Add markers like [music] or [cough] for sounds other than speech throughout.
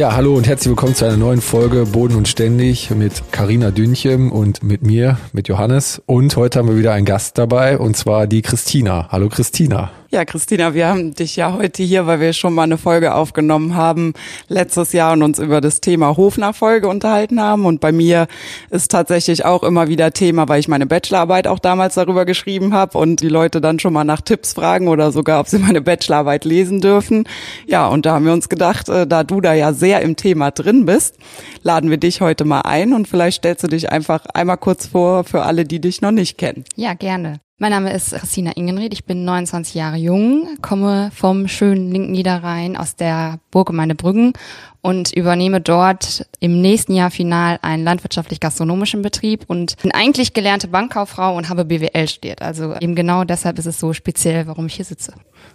Ja, hallo und herzlich willkommen zu einer neuen Folge Boden und Ständig mit Karina Dünchem und mit mir, mit Johannes. Und heute haben wir wieder einen Gast dabei und zwar die Christina. Hallo Christina. Ja, Christina, wir haben dich ja heute hier, weil wir schon mal eine Folge aufgenommen haben letztes Jahr und uns über das Thema Hofnachfolge unterhalten haben. Und bei mir ist tatsächlich auch immer wieder Thema, weil ich meine Bachelorarbeit auch damals darüber geschrieben habe und die Leute dann schon mal nach Tipps fragen oder sogar, ob sie meine Bachelorarbeit lesen dürfen. Ja, und da haben wir uns gedacht, äh, da du da ja sehr im Thema drin bist, laden wir dich heute mal ein und vielleicht stellst du dich einfach einmal kurz vor für alle, die dich noch nicht kennen. Ja, gerne. Mein Name ist Christina Ingenried, ich bin 29 Jahre jung, komme vom schönen linken Niederrhein aus der Burggemeinde Brüggen und übernehme dort im nächsten Jahr final einen landwirtschaftlich-gastronomischen Betrieb und bin eigentlich gelernte Bankkauffrau und habe BWL studiert. Also eben genau deshalb ist es so speziell, warum ich hier sitze.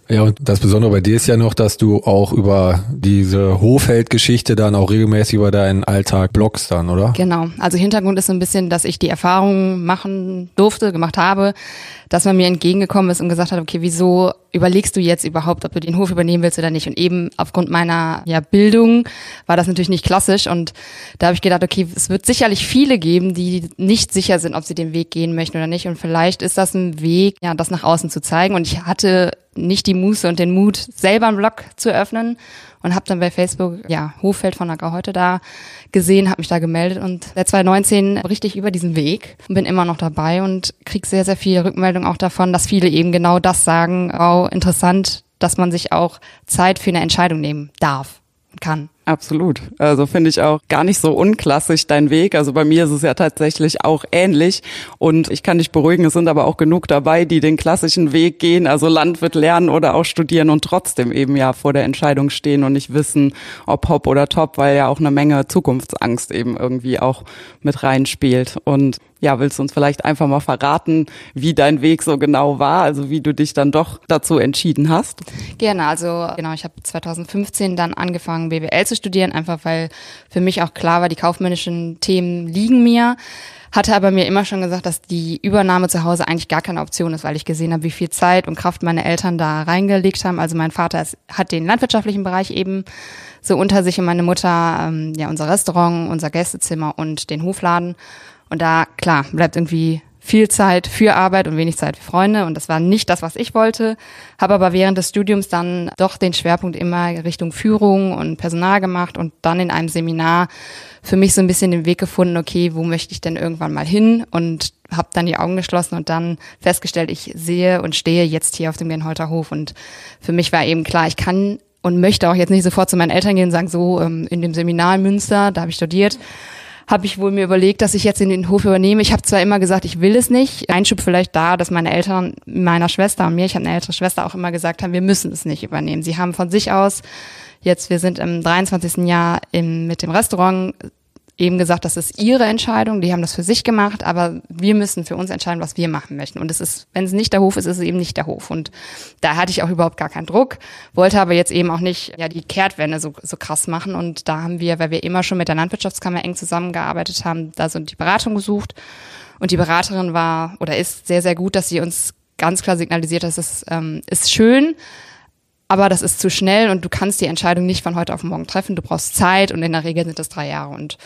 Ja, und das Besondere bei dir ist ja noch, dass du auch über diese Hofheld-Geschichte dann auch regelmäßig über deinen Alltag bloggst dann, oder? Genau. Also Hintergrund ist so ein bisschen, dass ich die Erfahrung machen durfte, gemacht habe, dass man mir entgegengekommen ist und gesagt hat, okay, wieso überlegst du jetzt überhaupt, ob du den Hof übernehmen willst oder nicht? Und eben aufgrund meiner ja, Bildung war das natürlich nicht klassisch. Und da habe ich gedacht, okay, es wird sicherlich viele geben, die nicht sicher sind, ob sie den Weg gehen möchten oder nicht. Und vielleicht ist das ein Weg, ja, das nach außen zu zeigen. Und ich hatte nicht die Muße und den Mut, selber einen Blog zu öffnen und habe dann bei Facebook, ja, Hoffeld von Acker heute da gesehen, habe mich da gemeldet und seit 2019 richtig über diesen Weg und bin immer noch dabei und krieg sehr, sehr viel Rückmeldung auch davon, dass viele eben genau das sagen, oh, interessant, dass man sich auch Zeit für eine Entscheidung nehmen darf und kann. Absolut. Also finde ich auch gar nicht so unklassisch dein Weg. Also bei mir ist es ja tatsächlich auch ähnlich. Und ich kann dich beruhigen, es sind aber auch genug dabei, die den klassischen Weg gehen, also Landwirt lernen oder auch studieren und trotzdem eben ja vor der Entscheidung stehen und nicht wissen, ob hopp oder top, weil ja auch eine Menge Zukunftsangst eben irgendwie auch mit reinspielt. Und ja, willst du uns vielleicht einfach mal verraten, wie dein Weg so genau war, also wie du dich dann doch dazu entschieden hast? Gerne, also genau, ich habe 2015 dann angefangen, BWL zu studieren, einfach weil für mich auch klar war, die kaufmännischen Themen liegen mir. Hatte aber mir immer schon gesagt, dass die Übernahme zu Hause eigentlich gar keine Option ist, weil ich gesehen habe, wie viel Zeit und Kraft meine Eltern da reingelegt haben. Also mein Vater ist, hat den landwirtschaftlichen Bereich eben so unter sich und meine Mutter ähm, ja unser Restaurant, unser Gästezimmer und den Hofladen. Und da, klar, bleibt irgendwie viel Zeit für Arbeit und wenig Zeit für Freunde. Und das war nicht das, was ich wollte. Habe aber während des Studiums dann doch den Schwerpunkt immer Richtung Führung und Personal gemacht und dann in einem Seminar für mich so ein bisschen den Weg gefunden, okay, wo möchte ich denn irgendwann mal hin? Und habe dann die Augen geschlossen und dann festgestellt, ich sehe und stehe jetzt hier auf dem Genholter Hof. Und für mich war eben klar, ich kann und möchte auch jetzt nicht sofort zu meinen Eltern gehen und sagen, so ähm, in dem Seminar in Münster, da habe ich studiert habe ich wohl mir überlegt, dass ich jetzt in den Hof übernehme. Ich habe zwar immer gesagt, ich will es nicht. Einschub vielleicht da, dass meine Eltern meiner Schwester und mir, ich habe eine ältere Schwester, auch immer gesagt haben, wir müssen es nicht übernehmen. Sie haben von sich aus jetzt, wir sind im 23. Jahr im, mit dem Restaurant eben gesagt, das ist ihre Entscheidung, die haben das für sich gemacht, aber wir müssen für uns entscheiden, was wir machen möchten. Und es ist, wenn es nicht der Hof ist, ist es eben nicht der Hof. Und da hatte ich auch überhaupt gar keinen Druck, wollte aber jetzt eben auch nicht ja die Kehrtwende so, so krass machen. Und da haben wir, weil wir immer schon mit der Landwirtschaftskammer eng zusammengearbeitet haben, da so die Beratung gesucht. Und die Beraterin war oder ist sehr, sehr gut, dass sie uns ganz klar signalisiert, dass es ähm, ist schön, aber das ist zu schnell und du kannst die Entscheidung nicht von heute auf morgen treffen. Du brauchst Zeit und in der Regel sind es drei Jahre. Und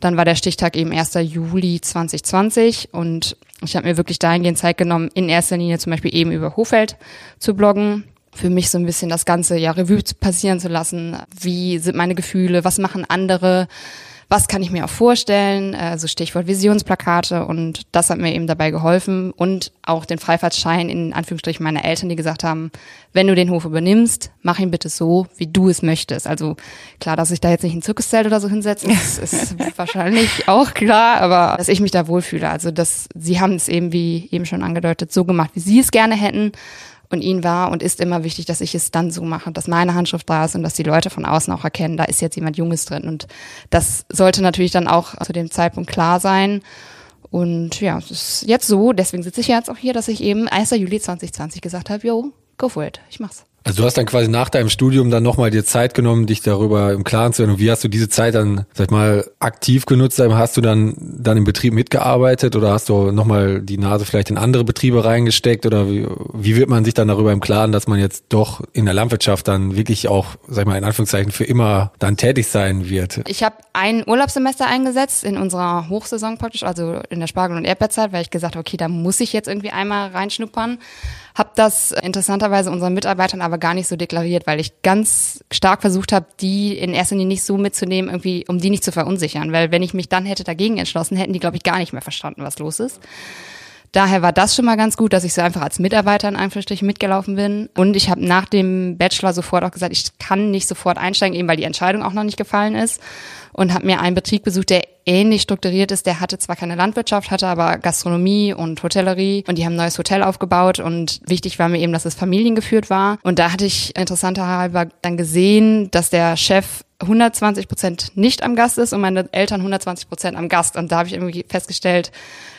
dann war der Stichtag eben 1. Juli 2020 und ich habe mir wirklich dahingehend Zeit genommen, in erster Linie zum Beispiel eben über Hofeld zu bloggen. Für mich so ein bisschen das ganze ja Revue passieren zu lassen. Wie sind meine Gefühle? Was machen andere? Was kann ich mir auch vorstellen, also Stichwort Visionsplakate und das hat mir eben dabei geholfen und auch den Freifahrtschein in Anführungsstrichen meiner Eltern, die gesagt haben, wenn du den Hof übernimmst, mach ihn bitte so, wie du es möchtest. Also klar, dass ich da jetzt nicht ein Zirkuszelt oder so hinsetze, [laughs] ist, ist wahrscheinlich auch klar, aber dass ich mich da wohlfühle. Also dass sie haben es eben, wie eben schon angedeutet, so gemacht, wie sie es gerne hätten Und ihnen war und ist immer wichtig, dass ich es dann so mache, dass meine Handschrift da ist und dass die Leute von außen auch erkennen, da ist jetzt jemand Junges drin. Und das sollte natürlich dann auch zu dem Zeitpunkt klar sein. Und ja, es ist jetzt so, deswegen sitze ich jetzt auch hier, dass ich eben 1. Juli 2020 gesagt habe, yo, go for it, ich mach's. Also du hast dann quasi nach deinem Studium dann nochmal dir Zeit genommen, dich darüber im Klaren zu werden. Und wie hast du diese Zeit dann, sag ich mal, aktiv genutzt? Hast du dann, dann im Betrieb mitgearbeitet oder hast du nochmal die Nase vielleicht in andere Betriebe reingesteckt? Oder wie, wie wird man sich dann darüber im Klaren, dass man jetzt doch in der Landwirtschaft dann wirklich auch, sag ich mal, in Anführungszeichen für immer dann tätig sein wird? Ich habe ein Urlaubssemester eingesetzt in unserer Hochsaison praktisch, also in der Spargel- und Erdbeerzeit, weil ich gesagt habe, okay, da muss ich jetzt irgendwie einmal reinschnuppern. Hab das interessanterweise unseren Mitarbeitern aber gar nicht so deklariert, weil ich ganz stark versucht habe, die in erster Linie nicht so mitzunehmen, irgendwie, um die nicht zu verunsichern. Weil wenn ich mich dann hätte dagegen entschlossen, hätten die, glaube ich, gar nicht mehr verstanden, was los ist. Daher war das schon mal ganz gut, dass ich so einfach als Mitarbeiter in Anführungsstrichen mitgelaufen bin. Und ich habe nach dem Bachelor sofort auch gesagt, ich kann nicht sofort einsteigen, eben weil die Entscheidung auch noch nicht gefallen ist. Und habe mir einen Betrieb besucht, der ähnlich strukturiert ist. Der hatte zwar keine Landwirtschaft, hatte aber Gastronomie und Hotellerie und die haben ein neues Hotel aufgebaut und wichtig war mir eben, dass es familiengeführt war. Und da hatte ich interessanterhalber dann gesehen, dass der Chef 120 Prozent nicht am Gast ist und meine Eltern 120 Prozent am Gast. Und da habe ich irgendwie festgestellt,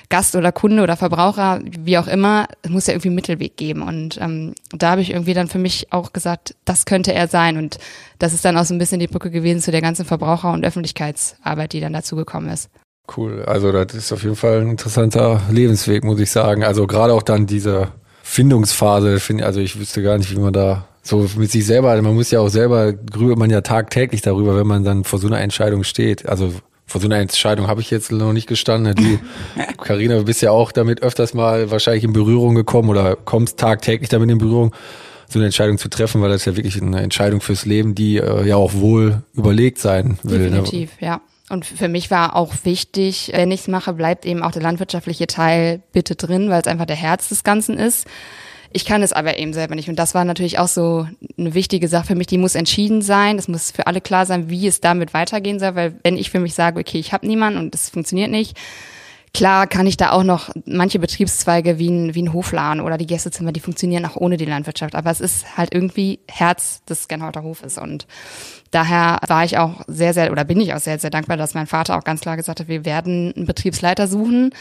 Gast oder Kunde oder Verbraucher, wie auch immer, es muss ja irgendwie einen Mittelweg geben. Und ähm, da habe ich irgendwie dann für mich auch gesagt, das könnte er sein. Und das ist dann auch so ein bisschen die Brücke gewesen zu der ganzen Verbraucher- und Öffentlichkeitsarbeit, die dann dazu gekommen ist. Cool. Also das ist auf jeden Fall ein interessanter Lebensweg, muss ich sagen. Also gerade auch dann diese Findungsphase, also ich wüsste gar nicht, wie man da so mit sich selber, man muss ja auch selber grübelt man ja tagtäglich darüber, wenn man dann vor so einer Entscheidung steht. Also vor so einer Entscheidung habe ich jetzt noch nicht gestanden. Du, [laughs] Carina, du bist ja auch damit öfters mal wahrscheinlich in Berührung gekommen oder kommst tagtäglich damit in Berührung, so eine Entscheidung zu treffen, weil das ja wirklich eine Entscheidung fürs Leben, die äh, ja auch wohl überlegt sein will. Ne? Definitiv, ne? ja. Und für mich war auch wichtig, wenn ich es mache, bleibt eben auch der landwirtschaftliche Teil bitte drin, weil es einfach der Herz des Ganzen ist. Ich kann es aber eben selber nicht. Und das war natürlich auch so eine wichtige Sache für mich. Die muss entschieden sein. Es muss für alle klar sein, wie es damit weitergehen soll. Weil wenn ich für mich sage, okay, ich habe niemanden und es funktioniert nicht, Klar kann ich da auch noch manche Betriebszweige wie ein, wie ein Hofladen oder die Gästezimmer, die funktionieren auch ohne die Landwirtschaft. Aber es ist halt irgendwie Herz des Genhauter Hofes. Und daher war ich auch sehr, sehr, oder bin ich auch sehr, sehr dankbar, dass mein Vater auch ganz klar gesagt hat, wir werden einen Betriebsleiter suchen.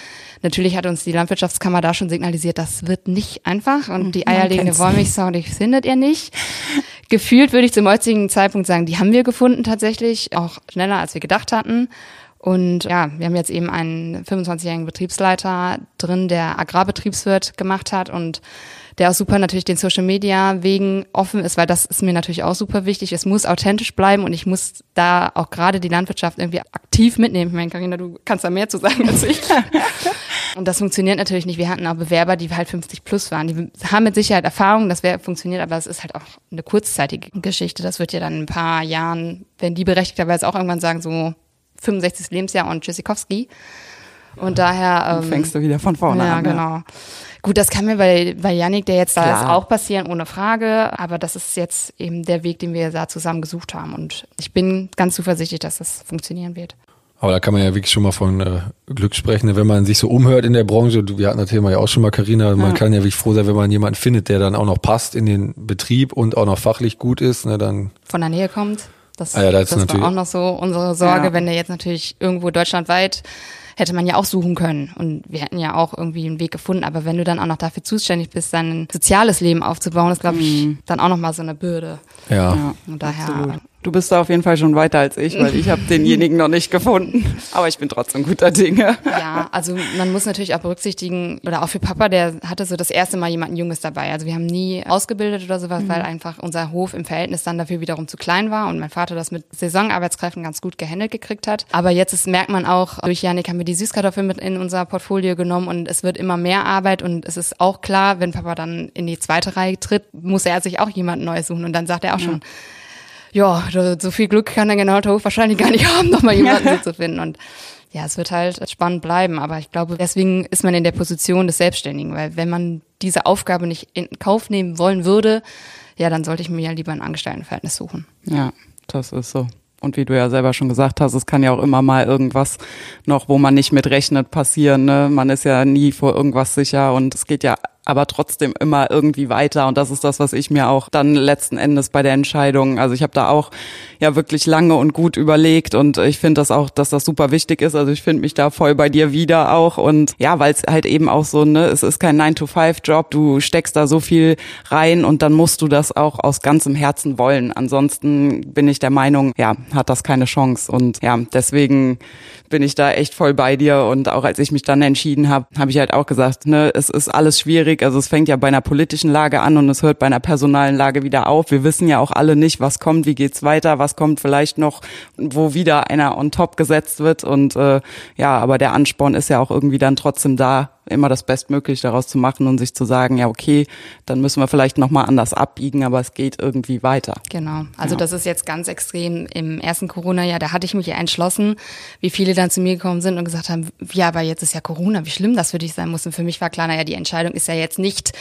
Natürlich hat uns die Landwirtschaftskammer da schon signalisiert, das wird nicht einfach und die eierlegende Wollmilchsau, die findet ihr nicht. [laughs] Gefühlt würde ich zum heutigen Zeitpunkt sagen, die haben wir gefunden tatsächlich, auch schneller als wir gedacht hatten. Und ja, wir haben jetzt eben einen 25-jährigen Betriebsleiter drin, der Agrarbetriebswirt gemacht hat und der auch super natürlich den Social Media wegen offen ist, weil das ist mir natürlich auch super wichtig. Es muss authentisch bleiben und ich muss da auch gerade die Landwirtschaft irgendwie aktiv mitnehmen. Ich meine, Carina, du kannst da mehr zu sagen als ich. [laughs] und das funktioniert natürlich nicht. Wir hatten auch Bewerber, die halt 50 plus waren. Die haben mit Sicherheit Erfahrung, das wäre funktioniert, aber es ist halt auch eine kurzzeitige Geschichte. Das wird ja dann in ein paar Jahren, wenn die berechtigterweise auch irgendwann sagen, so 65. Lebensjahr und Tschüssikowski. Und daher. Ähm, fängst du wieder von vorne ja, an. Ja, genau. Gut, das kann mir bei, bei Yannick, der jetzt da Klar. ist, auch passieren, ohne Frage. Aber das ist jetzt eben der Weg, den wir da zusammen gesucht haben. Und ich bin ganz zuversichtlich, dass das funktionieren wird. Aber da kann man ja wirklich schon mal von äh, Glück sprechen, ne? wenn man sich so umhört in der Branche. Wir hatten das Thema ja auch schon mal, Carina. Man ja. kann ja wirklich froh sein, wenn man jemanden findet, der dann auch noch passt in den Betrieb und auch noch fachlich gut ist. Ne? Dann von der Nähe kommt. Das, ah ja, das, das war auch noch so unsere Sorge, ja. wenn der jetzt natürlich irgendwo deutschlandweit hätte man ja auch suchen können. Und wir hätten ja auch irgendwie einen Weg gefunden. Aber wenn du dann auch noch dafür zuständig bist, dein soziales Leben aufzubauen, ist, glaube ich, mhm. dann auch noch mal so eine Bürde. Ja. ja und daher absolut. Du bist da auf jeden Fall schon weiter als ich, weil ich habe [laughs] denjenigen noch nicht gefunden. Aber ich bin trotzdem guter Dinge. Ja, also man muss natürlich auch berücksichtigen, oder auch für Papa, der hatte so das erste Mal jemanden Junges dabei. Also wir haben nie ausgebildet oder sowas, mhm. weil einfach unser Hof im Verhältnis dann dafür wiederum zu klein war und mein Vater das mit Saisonarbeitskräften ganz gut gehandelt gekriegt hat. Aber jetzt ist, merkt man auch, durch Janik haben wir die Süßkartoffeln mit in unser Portfolio genommen und es wird immer mehr Arbeit und es ist auch klar, wenn Papa dann in die zweite Reihe tritt, muss er sich auch jemanden Neues suchen und dann sagt er auch ja. schon, ja, so viel Glück kann der Generalhof wahrscheinlich gar nicht [laughs] haben, nochmal jemanden [laughs] so zu finden. Und ja, es wird halt spannend bleiben. Aber ich glaube, deswegen ist man in der Position des Selbstständigen, weil wenn man diese Aufgabe nicht in Kauf nehmen wollen würde, ja, dann sollte ich mir ja lieber ein Angestelltenverhältnis suchen. Ja, das ist so. Und wie du ja selber schon gesagt hast, es kann ja auch immer mal irgendwas noch, wo man nicht mit rechnet, passieren. Ne? Man ist ja nie vor irgendwas sicher und es geht ja aber trotzdem immer irgendwie weiter. Und das ist das, was ich mir auch dann letzten Endes bei der Entscheidung, also ich habe da auch ja wirklich lange und gut überlegt und ich finde das auch, dass das super wichtig ist. Also ich finde mich da voll bei dir wieder auch und ja, weil es halt eben auch so, ne, es ist kein 9-to-5-Job, du steckst da so viel rein und dann musst du das auch aus ganzem Herzen wollen. Ansonsten bin ich der Meinung, ja, hat das keine Chance und ja, deswegen bin ich da echt voll bei dir und auch als ich mich dann entschieden habe, habe ich halt auch gesagt, ne, es ist alles schwierig, also es fängt ja bei einer politischen Lage an und es hört bei einer personalen Lage wieder auf. Wir wissen ja auch alle nicht, was kommt, wie geht's weiter, was kommt vielleicht noch, wo wieder einer on top gesetzt wird und äh, ja, aber der Ansporn ist ja auch irgendwie dann trotzdem da, immer das Bestmögliche daraus zu machen und sich zu sagen, ja, okay, dann müssen wir vielleicht nochmal anders abbiegen, aber es geht irgendwie weiter. Genau. Also ja. das ist jetzt ganz extrem. Im ersten Corona-Jahr, da hatte ich mich ja entschlossen, wie viele dann zu mir gekommen sind und gesagt haben, ja, aber jetzt ist ja Corona, wie schlimm das für dich sein muss. Und für mich war klar, naja, die Entscheidung ist ja jetzt nicht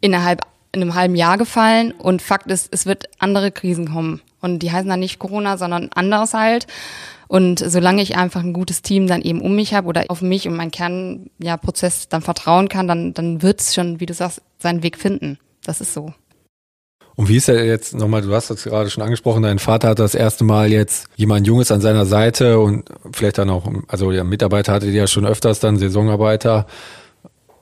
innerhalb in einem halben Jahr gefallen und Fakt ist, es wird andere Krisen kommen. Und die heißen dann nicht Corona, sondern anders halt. Und solange ich einfach ein gutes Team dann eben um mich habe oder auf mich und meinen Kernprozess ja, dann vertrauen kann, dann, dann wird es schon, wie du sagst, seinen Weg finden. Das ist so. Und wie ist er jetzt nochmal, du hast das gerade schon angesprochen, dein Vater hat das erste Mal jetzt jemand Junges an seiner Seite und vielleicht dann auch, also der Mitarbeiter hatte die ja schon öfters dann Saisonarbeiter.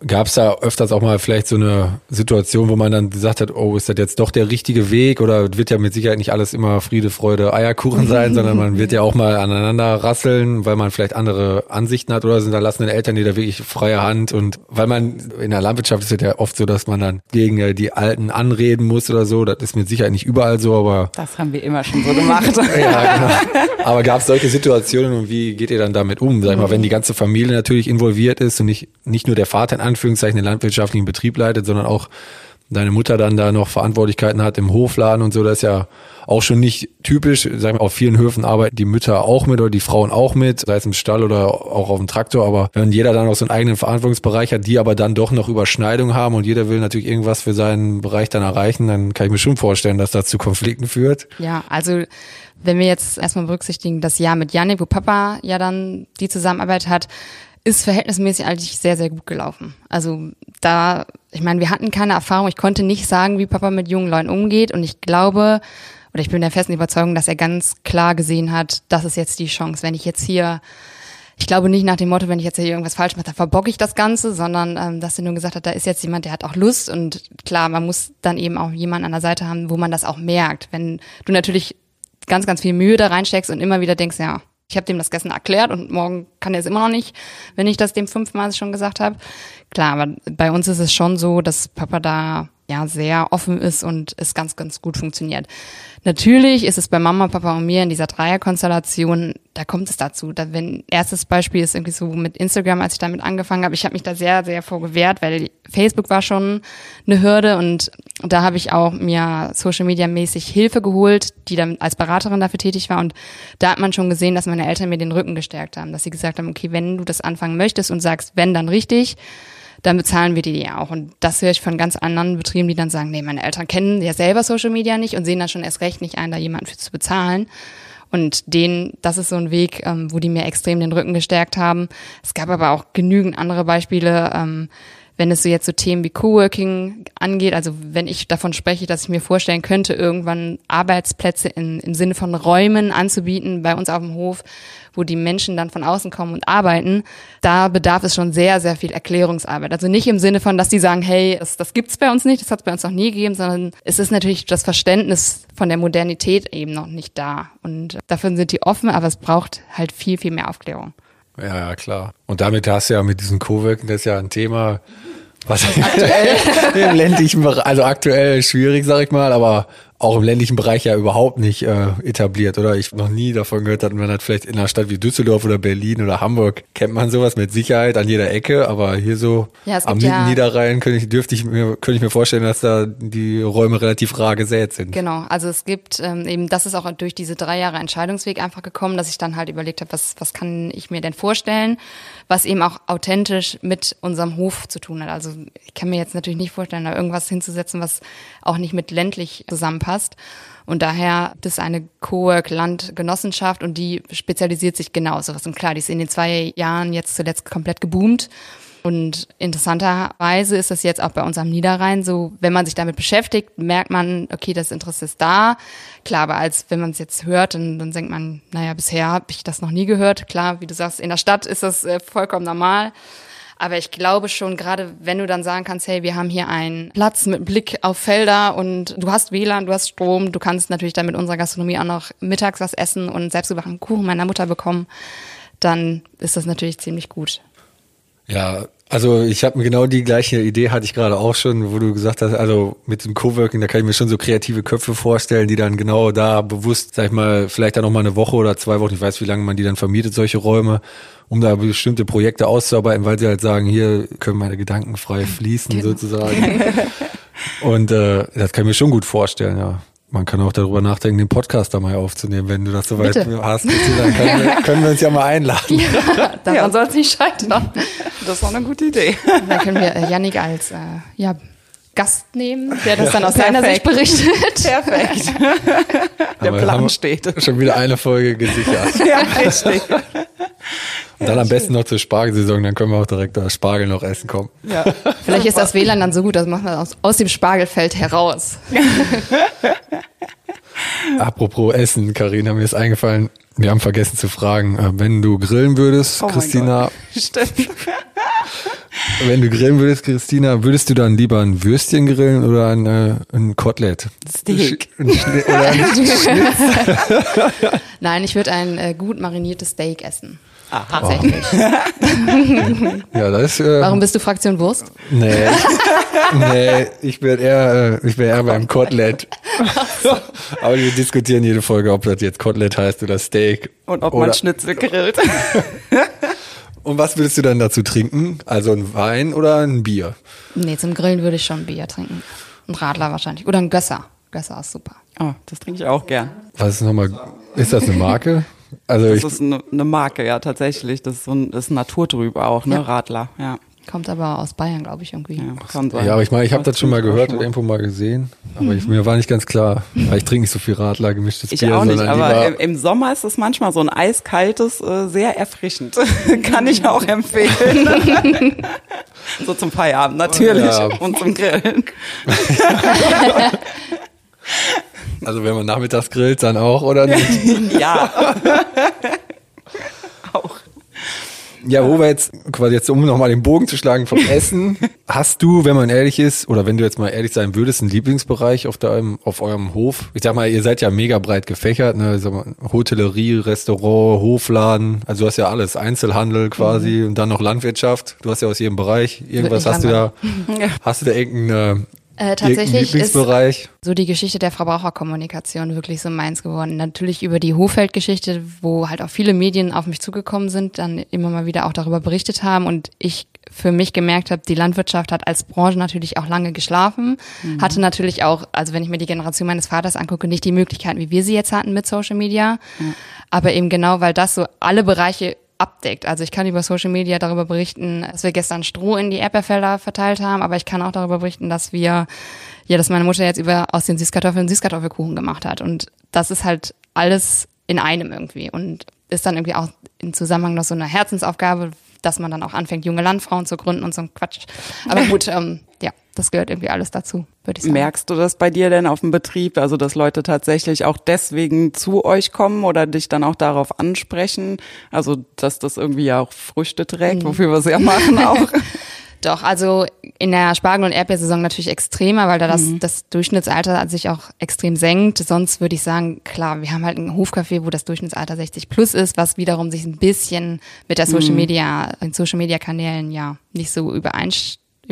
Gab es da öfters auch mal vielleicht so eine Situation, wo man dann gesagt hat, oh, ist das jetzt doch der richtige Weg oder wird ja mit Sicherheit nicht alles immer Friede, Freude, Eierkuchen sein, [laughs] sondern man wird ja auch mal aneinander rasseln, weil man vielleicht andere Ansichten hat oder sind da lassen Eltern die da wirklich freie Hand und weil man in der Landwirtschaft ist es ja oft so, dass man dann gegen äh, die Alten anreden muss oder so. Das ist mit Sicherheit nicht überall so, aber das haben wir immer schon so gemacht. [laughs] ja, genau. Aber gab es solche Situationen und wie geht ihr dann damit um? Sag mal, wenn die ganze Familie natürlich involviert ist und nicht nicht nur der Vater in Anführungszeichen den landwirtschaftlichen Betrieb leitet, sondern auch deine Mutter dann da noch Verantwortlichkeiten hat im Hofladen und so, das ist ja auch schon nicht typisch. Sagen wir, auf vielen Höfen arbeiten die Mütter auch mit oder die Frauen auch mit, sei es im Stall oder auch auf dem Traktor. Aber wenn jeder dann auch so einen eigenen Verantwortungsbereich hat, die aber dann doch noch Überschneidung haben und jeder will natürlich irgendwas für seinen Bereich dann erreichen, dann kann ich mir schon vorstellen, dass das zu Konflikten führt. Ja, also wenn wir jetzt erstmal berücksichtigen, das Jahr mit Janik, wo Papa ja dann die Zusammenarbeit hat, ist verhältnismäßig eigentlich sehr, sehr gut gelaufen. Also da, ich meine, wir hatten keine Erfahrung. Ich konnte nicht sagen, wie Papa mit jungen Leuten umgeht. Und ich glaube, oder ich bin der festen Überzeugung, dass er ganz klar gesehen hat, das ist jetzt die Chance. Wenn ich jetzt hier, ich glaube nicht nach dem Motto, wenn ich jetzt hier irgendwas falsch mache, dann verbocke ich das Ganze, sondern ähm, dass er nur gesagt hat, da ist jetzt jemand, der hat auch Lust. Und klar, man muss dann eben auch jemanden an der Seite haben, wo man das auch merkt. Wenn du natürlich ganz, ganz viel Mühe da reinsteckst und immer wieder denkst, ja, ich habe dem das gestern erklärt und morgen kann er es immer noch nicht, wenn ich das dem fünfmal schon gesagt habe. Klar, aber bei uns ist es schon so, dass Papa da ja sehr offen ist und es ganz, ganz gut funktioniert. Natürlich ist es bei Mama, Papa und mir in dieser Dreierkonstellation, da kommt es dazu. Da, wenn erstes Beispiel ist irgendwie so mit Instagram, als ich damit angefangen habe, ich habe mich da sehr, sehr vorgewehrt, weil Facebook war schon eine Hürde und da habe ich auch mir Social Media mäßig Hilfe geholt, die dann als Beraterin dafür tätig war und da hat man schon gesehen, dass meine Eltern mir den Rücken gestärkt haben, dass sie gesagt haben, okay, wenn du das anfangen möchtest und sagst, wenn dann richtig, dann bezahlen wir die ja auch. Und das höre ich von ganz anderen Betrieben, die dann sagen, nee, meine Eltern kennen ja selber Social Media nicht und sehen da schon erst recht nicht ein, da jemanden für zu bezahlen. Und den, das ist so ein Weg, ähm, wo die mir extrem den Rücken gestärkt haben. Es gab aber auch genügend andere Beispiele, ähm, wenn es so jetzt so Themen wie Coworking angeht, also wenn ich davon spreche, dass ich mir vorstellen könnte, irgendwann Arbeitsplätze in, im Sinne von Räumen anzubieten bei uns auf dem Hof, wo die Menschen dann von außen kommen und arbeiten, da bedarf es schon sehr, sehr viel Erklärungsarbeit. Also nicht im Sinne von, dass die sagen, hey, das, das gibt's bei uns nicht, das hat es bei uns noch nie gegeben, sondern es ist natürlich das Verständnis von der Modernität eben noch nicht da. Und dafür sind die offen, aber es braucht halt viel, viel mehr Aufklärung. Ja, ja, klar. Und damit hast du ja mit diesem Coworking, das ist ja ein Thema, was? Aktuell? [laughs] Im ländlichen Bereich, also aktuell schwierig, sag ich mal, aber auch im ländlichen Bereich ja überhaupt nicht äh, etabliert, oder? Ich noch nie davon gehört, dass man hat vielleicht in einer Stadt wie Düsseldorf oder Berlin oder Hamburg kennt man sowas mit Sicherheit an jeder Ecke, aber hier so ja, am ja Niederrhein könnte ich, dürfte ich mir, könnte ich mir vorstellen, dass da die Räume relativ rar gesät sind. Genau, also es gibt ähm, eben, das ist auch durch diese drei Jahre Entscheidungsweg einfach gekommen, dass ich dann halt überlegt habe, was, was kann ich mir denn vorstellen, was eben auch authentisch mit unserem Hof zu tun hat. Also ich kann mir jetzt natürlich nicht vorstellen, da irgendwas hinzusetzen, was auch nicht mit ländlich zusammenpasst passt. Und daher ist eine Cowork-Landgenossenschaft und die spezialisiert sich genau sowas. Und klar, die ist in den zwei Jahren jetzt zuletzt komplett geboomt. Und interessanterweise ist das jetzt auch bei uns am Niederrhein so, wenn man sich damit beschäftigt, merkt man, okay, das Interesse ist da. Klar, aber als wenn man es jetzt hört, dann, dann denkt man, naja, bisher habe ich das noch nie gehört. Klar, wie du sagst, in der Stadt ist das äh, vollkommen normal. Aber ich glaube schon, gerade wenn du dann sagen kannst, hey, wir haben hier einen Platz mit Blick auf Felder und du hast WLAN, du hast Strom, du kannst natürlich dann mit unserer Gastronomie auch noch mittags was essen und selbstgebackenen Kuchen meiner Mutter bekommen, dann ist das natürlich ziemlich gut. Ja, also ich habe mir genau die gleiche Idee hatte ich gerade auch schon, wo du gesagt hast, also mit dem Coworking, da kann ich mir schon so kreative Köpfe vorstellen, die dann genau da bewusst, sag ich mal, vielleicht dann noch mal eine Woche oder zwei Wochen, ich weiß, wie lange man die dann vermietet, solche Räume, um da bestimmte Projekte auszuarbeiten, weil sie halt sagen, hier können meine Gedanken frei fließen genau. sozusagen. [laughs] Und äh, das kann ich mir schon gut vorstellen, ja. Man kann auch darüber nachdenken, den Podcast da mal aufzunehmen, wenn du das soweit hast. Dann können wir, [laughs] können wir uns ja mal einladen. Ja, daran ja. soll es nicht scheitern. Das ist auch eine gute Idee. [laughs] Dann können wir äh, Yannick als äh, ja, Gast nehmen, der das dann aus Perfekt. seiner Sicht berichtet. Perfekt. [laughs] Der Aber Plan steht. Schon wieder eine Folge gesichert. [laughs] ja, richtig. Und dann am besten noch zur Spargelsaison, dann können wir auch direkt das Spargel noch essen kommen. Ja. Vielleicht ist das WLAN dann so gut, das machen wir aus, aus dem Spargelfeld heraus. Apropos Essen, Karina, mir ist eingefallen, wir haben vergessen zu fragen, äh, wenn du grillen würdest, oh Christina. Stimmt. [laughs] Wenn du grillen würdest, Christina, würdest du dann lieber ein Würstchen grillen oder ein, äh, ein Kotelett? Steak. Ein Sch oder ein [laughs] [laughs] Nein, ich würde ein äh, gut mariniertes Steak essen. Ah, tatsächlich. ja, das ist, äh, Warum bist du Fraktion Wurst? Nee, nee ich bin eher, äh, ich bin eher beim Kotelett. Aber wir diskutieren jede Folge, ob das jetzt Kotelett heißt oder Steak. Und ob oder, man Schnitzel grillt. Und was würdest du dann dazu trinken? Also ein Wein oder ein Bier? Nee, zum Grillen würde ich schon ein Bier trinken. Ein Radler wahrscheinlich. Oder ein Gösser. Gösser ist super. Oh, das trinke ich auch gern. Was ist nochmal, ist das eine Marke? Also das ist eine, eine, Marke, ja, tatsächlich. Das ist, so ein, das ist naturtrüb auch, ne, ja. Radler, ja. Kommt aber aus Bayern, glaube ich, irgendwie. Ja, sein. ja aber ich meine, ich habe das schon mal gehört und irgendwo mal gesehen. Aber ich, mir war nicht ganz klar. Ich trinke nicht so viel Radler, gemischtes ich Bier. Auch nicht, aber im, im, Sommer ist es manchmal so ein eiskaltes, äh, sehr erfrischend. [laughs] kann ich auch empfehlen. [laughs] so zum Feierabend natürlich ja. und zum Grillen. [laughs] also wenn man nachmittags grillt, dann auch, oder nicht? ja. Ja, wo wir jetzt quasi jetzt, um nochmal den Bogen zu schlagen vom [laughs] Essen, hast du, wenn man ehrlich ist, oder wenn du jetzt mal ehrlich sein würdest, einen Lieblingsbereich auf deinem, auf eurem Hof? Ich sag mal, ihr seid ja mega breit gefächert, ne? Hotellerie, Restaurant, Hofladen, also du hast ja alles, Einzelhandel quasi mhm. und dann noch Landwirtschaft. Du hast ja aus jedem Bereich. Irgendwas hast du da, [laughs] hast du da irgendeine äh, tatsächlich ist so die Geschichte der Verbraucherkommunikation wirklich so meins geworden. Natürlich über die Hofeld-Geschichte, wo halt auch viele Medien auf mich zugekommen sind, dann immer mal wieder auch darüber berichtet haben und ich für mich gemerkt habe, die Landwirtschaft hat als Branche natürlich auch lange geschlafen, mhm. hatte natürlich auch, also wenn ich mir die Generation meines Vaters angucke, nicht die Möglichkeiten, wie wir sie jetzt hatten mit Social Media, mhm. aber eben genau, weil das so alle Bereiche abdeckt. Also ich kann über Social Media darüber berichten, dass wir gestern Stroh in die Erdbeerfelder verteilt haben, aber ich kann auch darüber berichten, dass wir, ja, dass meine Mutter jetzt über aus den Süßkartoffeln Süßkartoffelkuchen gemacht hat. Und das ist halt alles in einem irgendwie und ist dann irgendwie auch im Zusammenhang noch so eine Herzensaufgabe, dass man dann auch anfängt, junge Landfrauen zu gründen und so ein Quatsch. Aber [laughs] gut, ähm, ja, das gehört irgendwie alles dazu, würde ich sagen. Merkst du das bei dir denn auf dem Betrieb, also dass Leute tatsächlich auch deswegen zu euch kommen oder dich dann auch darauf ansprechen? Also, dass das irgendwie ja auch Früchte trägt, mhm. wofür wir es ja [laughs] machen auch. Doch, also in der Spargel- und Erdbeersaison natürlich extremer, weil da das, mhm. das Durchschnittsalter sich auch extrem senkt. Sonst würde ich sagen, klar, wir haben halt ein Hofcafé, wo das Durchschnittsalter 60 plus ist, was wiederum sich ein bisschen mit der Social mhm. Media, den Social Media Kanälen ja nicht so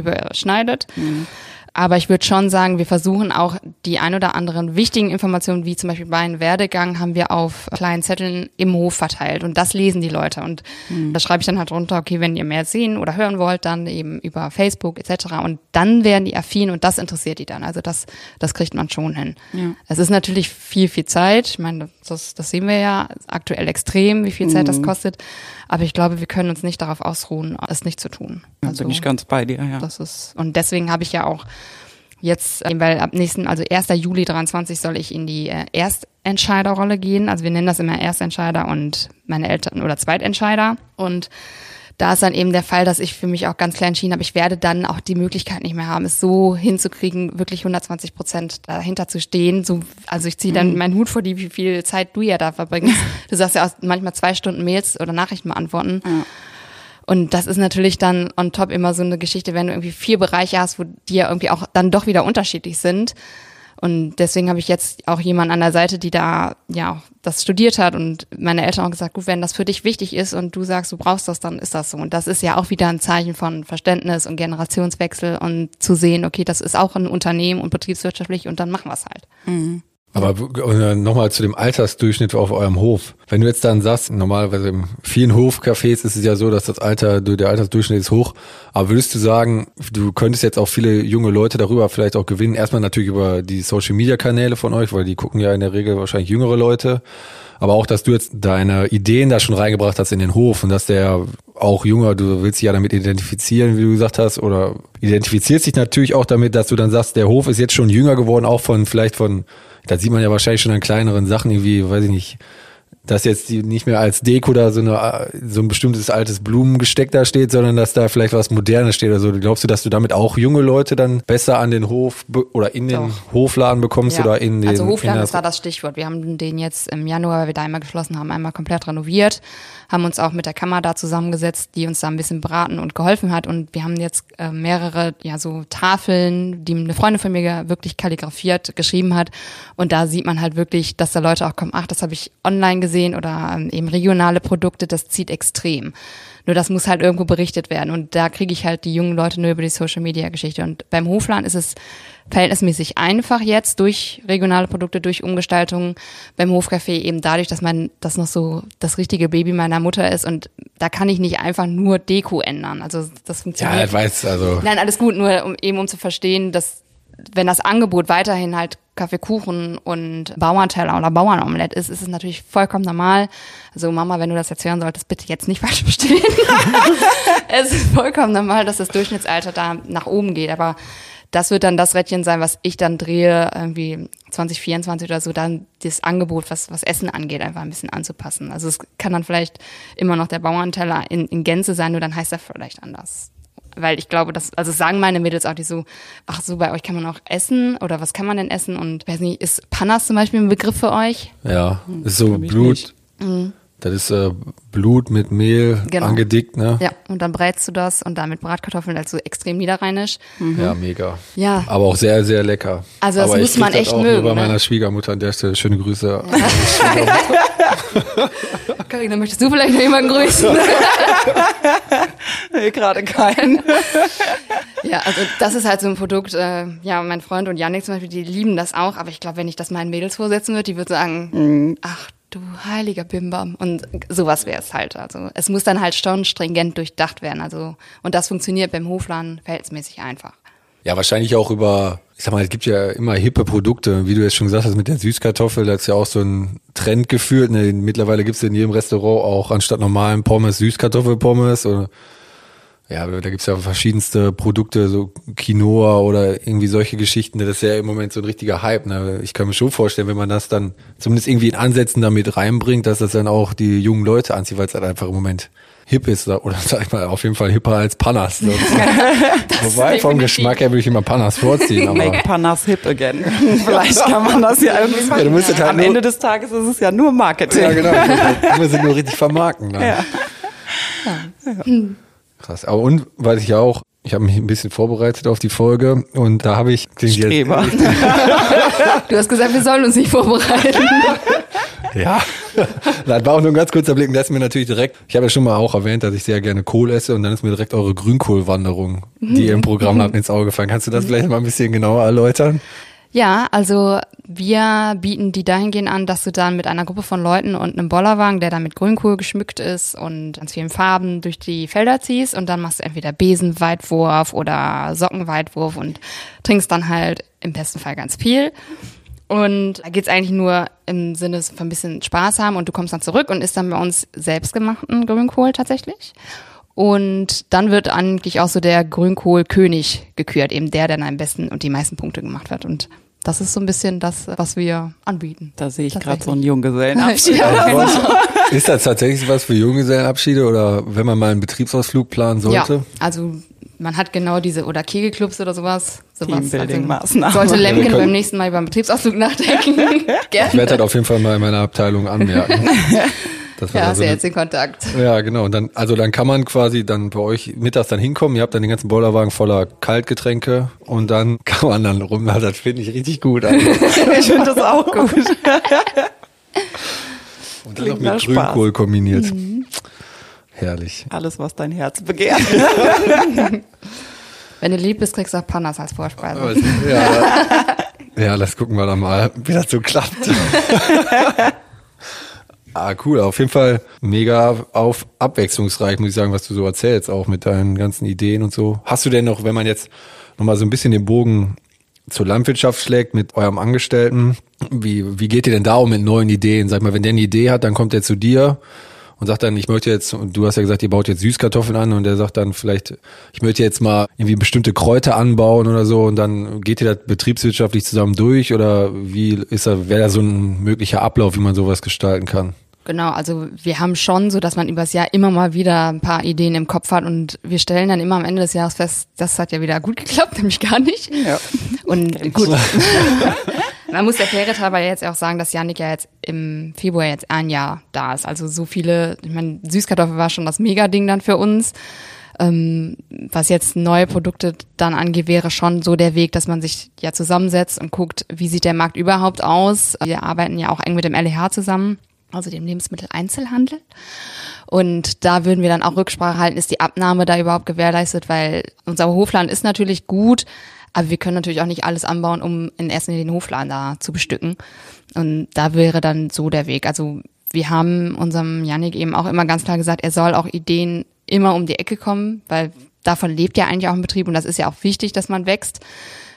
überschneidet. Mhm. Aber ich würde schon sagen, wir versuchen auch die ein oder anderen wichtigen Informationen, wie zum Beispiel meinen Werdegang, haben wir auf kleinen Zetteln im Hof verteilt. Und das lesen die Leute. Und mhm. da schreibe ich dann halt runter, okay, wenn ihr mehr sehen oder hören wollt, dann eben über Facebook etc. Und dann werden die affin und das interessiert die dann. Also das, das kriegt man schon hin. Ja. Es ist natürlich viel, viel Zeit. Ich meine, das, das sehen wir ja aktuell extrem, wie viel Zeit mhm. das kostet. Aber ich glaube, wir können uns nicht darauf ausruhen, es nicht zu tun. Also bin ich ganz bei dir, ja. Das ist, und deswegen habe ich ja auch jetzt, äh, weil ab nächsten, also 1. Juli 23 soll ich in die äh, Erstentscheiderrolle gehen. Also wir nennen das immer Erstentscheider und meine Eltern oder Zweitentscheider. Und da ist dann eben der Fall, dass ich für mich auch ganz klar entschieden habe, ich werde dann auch die Möglichkeit nicht mehr haben, es so hinzukriegen, wirklich 120 Prozent dahinter zu stehen. So, also ich ziehe dann mhm. meinen Hut vor dir, wie viel Zeit du ja da verbringst. [laughs] Du sagst ja auch manchmal zwei Stunden Mails oder Nachrichten beantworten. Ja. Und das ist natürlich dann on top immer so eine Geschichte, wenn du irgendwie vier Bereiche hast, wo die ja irgendwie auch dann doch wieder unterschiedlich sind. Und deswegen habe ich jetzt auch jemanden an der Seite, die da ja das studiert hat und meine Eltern auch gesagt, gut, wenn das für dich wichtig ist und du sagst, du brauchst das, dann ist das so. Und das ist ja auch wieder ein Zeichen von Verständnis und Generationswechsel und zu sehen, okay, das ist auch ein Unternehmen und betriebswirtschaftlich und dann machen wir es halt. Mhm. Aber nochmal zu dem Altersdurchschnitt auf eurem Hof. Wenn du jetzt dann sagst, normalerweise in vielen Hofcafés ist es ja so, dass das Alter, der Altersdurchschnitt ist hoch. Aber würdest du sagen, du könntest jetzt auch viele junge Leute darüber vielleicht auch gewinnen? Erstmal natürlich über die Social Media Kanäle von euch, weil die gucken ja in der Regel wahrscheinlich jüngere Leute. Aber auch, dass du jetzt deine Ideen da schon reingebracht hast in den Hof und dass der auch junger, du willst dich ja damit identifizieren, wie du gesagt hast, oder identifizierst dich natürlich auch damit, dass du dann sagst, der Hof ist jetzt schon jünger geworden, auch von vielleicht von da sieht man ja wahrscheinlich schon an kleineren Sachen irgendwie, weiß ich nicht, dass jetzt die nicht mehr als Deko da so, eine, so ein bestimmtes altes Blumengesteck da steht, sondern dass da vielleicht was Modernes steht oder so. Glaubst du, dass du damit auch junge Leute dann besser an den Hof oder in den Doch. Hofladen bekommst ja. oder in den... Also Hofladen ist da das Stichwort. Wir haben den jetzt im Januar, weil wir da einmal geschlossen haben, einmal komplett renoviert haben uns auch mit der Kammer da zusammengesetzt, die uns da ein bisschen beraten und geholfen hat. Und wir haben jetzt äh, mehrere, ja, so Tafeln, die eine Freundin von mir wirklich kalligrafiert geschrieben hat. Und da sieht man halt wirklich, dass da Leute auch kommen, ach, das habe ich online gesehen oder ähm, eben regionale Produkte, das zieht extrem. Nur das muss halt irgendwo berichtet werden. Und da kriege ich halt die jungen Leute nur über die Social Media Geschichte. Und beim Hofladen ist es verhältnismäßig einfach jetzt durch regionale Produkte, durch Umgestaltungen beim Hofcafé eben dadurch, dass man das noch so das richtige Baby meiner Mutter ist und da kann ich nicht einfach nur Deko ändern. Also das funktioniert. Ja, ich weiß, also. Nein, alles gut, nur um, eben um zu verstehen, dass wenn das Angebot weiterhin halt Kaffeekuchen und Bauernteller oder Bauernomelette ist, ist es natürlich vollkommen normal. Also Mama, wenn du das jetzt hören solltest, bitte jetzt nicht [laughs] falsch verstehen. [laughs] es ist vollkommen normal, dass das Durchschnittsalter da nach oben geht, aber das wird dann das Rädchen sein, was ich dann drehe, irgendwie 2024 oder so, dann das Angebot, was, was Essen angeht, einfach ein bisschen anzupassen. Also es kann dann vielleicht immer noch der Bauernteller in, in Gänze sein, nur dann heißt er vielleicht anders. Weil ich glaube, dass, also sagen meine Mädels auch, die so, ach so, bei euch kann man auch essen oder was kann man denn essen? Und weiß nicht, ist Panas zum Beispiel ein Begriff für euch? Ja, ist so Blut. Mhm. Das ist äh, Blut mit Mehl genau. angedickt, ne? Ja, und dann brätst du das und dann mit Bratkartoffeln, also extrem niederrheinisch. Mhm. Ja, mega. Ja. Aber auch sehr, sehr lecker. Also das Aber muss man echt das auch mögen. Bei ne? meiner Schwiegermutter an der Stelle schöne Grüße. [laughs] Karina, möchtest du vielleicht noch jemanden grüßen? [laughs] nee, gerade keinen. ja, also das ist halt so ein Produkt, äh, ja, mein Freund und Janik zum Beispiel, die lieben das auch, aber ich glaube, wenn ich das meinen Mädels vorsetzen würde, die würden sagen, mhm. ach du heiliger Bimbam. Und sowas wäre es halt. Also es muss dann halt schon stringent durchdacht werden. Also, und das funktioniert beim Hofladen verhältnismäßig einfach. Ja, wahrscheinlich auch über, ich sag mal, es gibt ja immer hippe Produkte. Wie du jetzt schon gesagt hast, mit der Süßkartoffel, da ist ja auch so ein Trend geführt. Ne? Mittlerweile gibt es in jedem Restaurant auch anstatt normalen Pommes Süßkartoffelpommes oder ja, da gibt's ja verschiedenste Produkte, so Quinoa oder irgendwie solche Geschichten. Das ist ja im Moment so ein richtiger Hype. Ne? Ich kann mir schon vorstellen, wenn man das dann zumindest irgendwie in Ansätzen damit reinbringt, dass das dann auch die jungen Leute anzieht, weil es halt einfach im Moment hip ist oder sag ich mal auf jeden Fall hipper als Panas. [laughs] [laughs] Wobei vom Geschmack her würde ich immer Panas vorziehen. Aber Make Panas hip again. [laughs] Vielleicht kann man das ja irgendwie machen. Ja, du ja. Halt Am Ende des Tages ist es ja nur Marketing. Ja, genau. Du musst nur richtig vermarkten. Dann. Ja. ja. Hm. Krass. Aber und weil ich ja auch, ich habe mich ein bisschen vorbereitet auf die Folge und da habe ich Streber. [laughs] du hast gesagt, wir sollen uns nicht vorbereiten. ja, das war auch nur ein ganz kurzer Blick. Und das ist mir natürlich direkt, ich habe ja schon mal auch erwähnt, dass ich sehr gerne Kohl esse und dann ist mir direkt eure Grünkohlwanderung, die ihr im Programm habt, ins Auge gefallen. Kannst du das vielleicht mal ein bisschen genauer erläutern? Ja, also wir bieten die dahingehend an, dass du dann mit einer Gruppe von Leuten und einem Bollerwagen, der dann mit Grünkohl geschmückt ist und ganz vielen Farben durch die Felder ziehst und dann machst du entweder Besenweitwurf oder Sockenweitwurf und trinkst dann halt im besten Fall ganz viel. Und da geht's eigentlich nur im Sinne von ein bisschen Spaß haben und du kommst dann zurück und isst dann bei uns selbstgemachten Grünkohl tatsächlich. Und dann wird eigentlich auch so der Grünkohl-König gekürt, eben der, der am besten und die meisten Punkte gemacht hat. Und das ist so ein bisschen das, was wir anbieten. Da sehe ich gerade so einen Junggesellenabschied. [laughs] ja, genau. Ist das tatsächlich was für Junggesellenabschiede oder wenn man mal einen Betriebsausflug planen sollte? Ja, also man hat genau diese oder Kegelclubs oder sowas. sowas Teambuilding-Maßnahmen. sollte Lemken beim nächsten Mal über einen Betriebsausflug nachdenken. [laughs] Ich Gerne. werde das auf jeden Fall mal in meiner Abteilung anmerken. [laughs] Das war Ja, hast so ja eine- jetzt den Kontakt. Ja, genau. Und dann, also dann kann man quasi dann bei euch mittags dann hinkommen. Ihr habt dann den ganzen Bollerwagen voller Kaltgetränke und dann [laughs] kann man dann rum. Also Das finde ich richtig gut. Also. [laughs] ich finde [laughs] das auch gut. Und dann Klingt noch mit. Grünkohl kombiniert. Herrlich. Alles, was dein Herz begehrt. Wenn du lieb bist, kriegst du auch Pandas als Vorspeise. Ja, ja, das gucken wir dann mal, wie das so klappt. Ah, cool. Auf jeden Fall mega auf abwechslungsreich, muss ich sagen, was du so erzählst, auch mit deinen ganzen Ideen und so. Hast du denn noch, wenn man jetzt nochmal so ein bisschen den Bogen zur Landwirtschaft schlägt mit eurem Angestellten, wie, wie geht ihr denn da um mit neuen Ideen? Sag mal, wenn der eine Idee hat, dann kommt er zu dir und sagt dann, ich möchte jetzt, und du hast ja gesagt, ihr baut jetzt Süßkartoffeln an und der sagt dann vielleicht, ich möchte jetzt mal irgendwie bestimmte Kräuter anbauen oder so und dann geht ihr das betriebswirtschaftlich zusammen durch oder wie ist da, wäre da so ein möglicher Ablauf, wie man sowas gestalten kann? Genau, also wir haben schon so, dass man übers Jahr immer mal wieder ein paar Ideen im Kopf hat und wir stellen dann immer am Ende des Jahres fest, das hat ja wieder gut geklappt, [laughs] nämlich gar nicht. Ja. Und gut. [laughs] Man muss der Fairness halber jetzt auch sagen, dass Janik ja jetzt im Februar jetzt ein Jahr da ist. Also so viele, ich meine, Süßkartoffel war schon das Mega-Ding dann für uns. Ähm, was jetzt neue Produkte dann angeht, wäre schon so der Weg, dass man sich ja zusammensetzt und guckt, wie sieht der Markt überhaupt aus. Wir arbeiten ja auch eng mit dem LEH zusammen, also dem Lebensmitteleinzelhandel. Und da würden wir dann auch Rücksprache halten, ist die Abnahme da überhaupt gewährleistet, weil unser Hofladen ist natürlich gut, aber wir können natürlich auch nicht alles anbauen, um in Linie den Hofladen da zu bestücken. Und da wäre dann so der Weg. Also wir haben unserem Yannick eben auch immer ganz klar gesagt, er soll auch Ideen immer um die Ecke kommen, weil davon lebt ja eigentlich auch ein Betrieb und das ist ja auch wichtig, dass man wächst.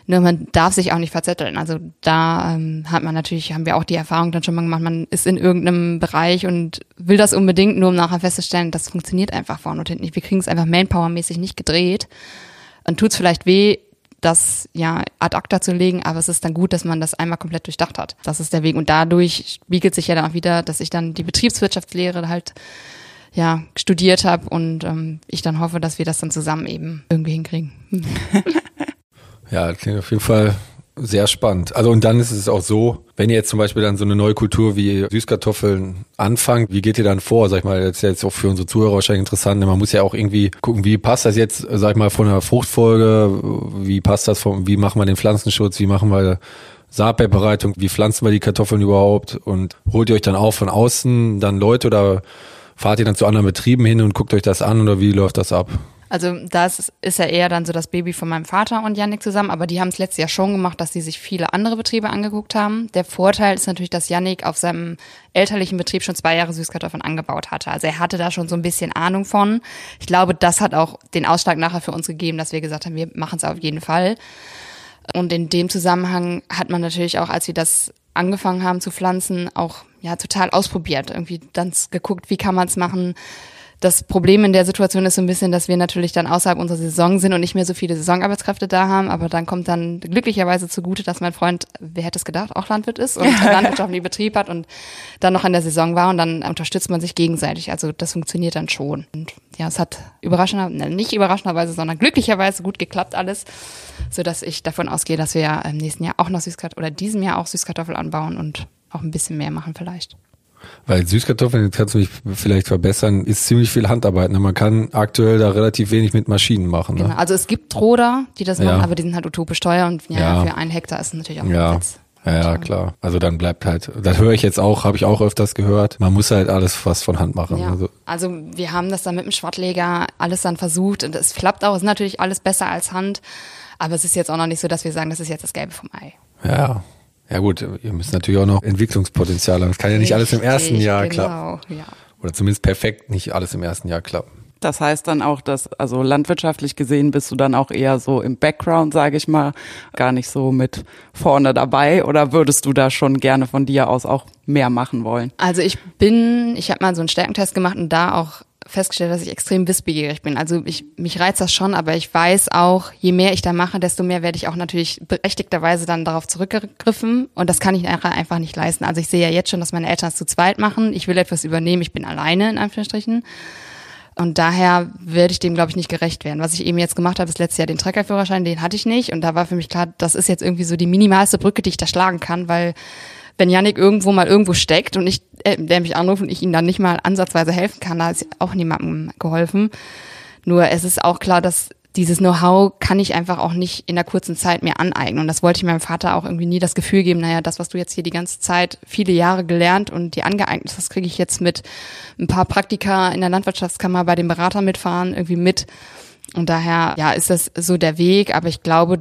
Nur man darf sich auch nicht verzetteln. Also da ähm, hat man natürlich, haben wir auch die Erfahrung dann schon mal gemacht, man ist in irgendeinem Bereich und will das unbedingt, nur um nachher festzustellen, das funktioniert einfach vorne und hinten nicht. Wir kriegen es einfach manpowermäßig nicht gedreht. Dann tut's vielleicht weh, das ja ad acta zu legen, aber es ist dann gut, dass man das einmal komplett durchdacht hat. Das ist der Weg. Und dadurch spiegelt sich ja dann auch wieder, dass ich dann die Betriebswirtschaftslehre halt ja studiert habe und ähm, ich dann hoffe, dass wir das dann zusammen eben irgendwie hinkriegen. [laughs] Ja, klingt auf jeden Fall sehr spannend. Also und dann ist es auch so, wenn ihr jetzt zum Beispiel dann so eine neue Kultur wie Süßkartoffeln anfangt, wie geht ihr dann vor? Sag ich mal, das ist ja jetzt auch für unsere Zuhörer wahrscheinlich interessant. denn Man muss ja auch irgendwie gucken, wie passt das jetzt, sag ich mal, von der Fruchtfolge, wie passt das vom, wie machen wir den Pflanzenschutz, wie machen wir Saatbearbeitung, wie pflanzen wir die Kartoffeln überhaupt und holt ihr euch dann auch von außen dann Leute oder fahrt ihr dann zu anderen Betrieben hin und guckt euch das an oder wie läuft das ab? Also das ist ja eher dann so das Baby von meinem Vater und Yannick zusammen, aber die haben es letztes Jahr schon gemacht, dass sie sich viele andere Betriebe angeguckt haben. Der Vorteil ist natürlich, dass Yannick auf seinem elterlichen Betrieb schon zwei Jahre Süßkartoffeln angebaut hatte. Also er hatte da schon so ein bisschen Ahnung von. Ich glaube, das hat auch den Ausschlag nachher für uns gegeben, dass wir gesagt haben, wir machen es auf jeden Fall. Und in dem Zusammenhang hat man natürlich auch, als wir das angefangen haben zu pflanzen, auch ja total ausprobiert. Irgendwie dann geguckt, wie kann man es machen. Das Problem in der Situation ist so ein bisschen, dass wir natürlich dann außerhalb unserer Saison sind und nicht mehr so viele Saisonarbeitskräfte da haben. Aber dann kommt dann glücklicherweise zugute, dass mein Freund, wer hätte es gedacht, auch Landwirt ist und [laughs] landwirtschaftlichen Betrieb hat und dann noch in der Saison war und dann unterstützt man sich gegenseitig. Also das funktioniert dann schon. Und ja, es hat überraschender, ne, nicht überraschenderweise, sondern glücklicherweise gut geklappt alles, so dass ich davon ausgehe, dass wir im nächsten Jahr auch noch Süßkartoffel oder diesem Jahr auch Süßkartoffel anbauen und auch ein bisschen mehr machen vielleicht. Weil Süßkartoffeln, jetzt kannst du mich vielleicht verbessern, ist ziemlich viel Handarbeit. Ne? Man kann aktuell da relativ wenig mit Maschinen machen. Ne? Genau. Also es gibt Roder, die das Ja. machen, aber die sind halt utopisch teuer und ja, Ja. für einen Hektar ist es natürlich auch Ja. Witz. Ja, ja, klar. Also dann bleibt halt, das höre ich jetzt auch, habe ich auch öfters gehört. Man muss halt alles was von Hand machen. Ja. Also, Also wir haben das dann mit dem Schwattleger alles dann versucht und es klappt auch, es ist natürlich alles besser als Hand, aber es ist jetzt auch noch nicht so, dass wir sagen, das ist jetzt das Gelbe vom Ei. ja. Ja gut, ihr müsst natürlich auch noch Entwicklungspotenzial haben. Es kann ja nicht alles im ersten Richtig, Jahr genau, klappen. Ja. Oder zumindest perfekt nicht alles im ersten Jahr klappen. Das heißt dann auch, dass, also landwirtschaftlich gesehen bist du dann auch eher so im Background, sage ich mal, gar nicht so mit vorne dabei oder würdest du da schon gerne von dir aus auch mehr machen wollen? Also ich bin, ich habe mal so einen Stärkentest gemacht und da auch festgestellt, dass ich extrem wissbegierig bin. Also ich, mich reizt das schon, aber ich weiß auch, je mehr ich da mache, desto mehr werde ich auch natürlich berechtigterweise dann darauf zurückgegriffen und das kann ich einfach nicht leisten. Also ich sehe ja jetzt schon, dass meine Eltern es zu zweit machen. Ich will etwas übernehmen, ich bin alleine in Anführungsstrichen. Und daher werde ich dem, glaube ich, nicht gerecht werden. Was ich eben jetzt gemacht habe, ist letztes Jahr den Treckerführerschein, den hatte ich nicht. Und da war für mich klar, das ist jetzt irgendwie so die minimalste Brücke, die ich da schlagen kann, weil wenn Yannick irgendwo mal irgendwo steckt und ich, äh, der mich anruft und ich ihm dann nicht mal ansatzweise helfen kann, da ist auch niemandem geholfen. Nur es ist auch klar, dass dieses Know-how kann ich einfach auch nicht in der kurzen Zeit mir aneignen. Und das wollte ich meinem Vater auch irgendwie nie das Gefühl geben, naja, das, was du jetzt hier die ganze Zeit viele Jahre gelernt und dir angeeignet hast, kriege ich jetzt mit ein paar Praktika in der Landwirtschaftskammer bei dem Berater mitfahren, irgendwie mit. Und daher, ja, ist das so der Weg. Aber ich glaube,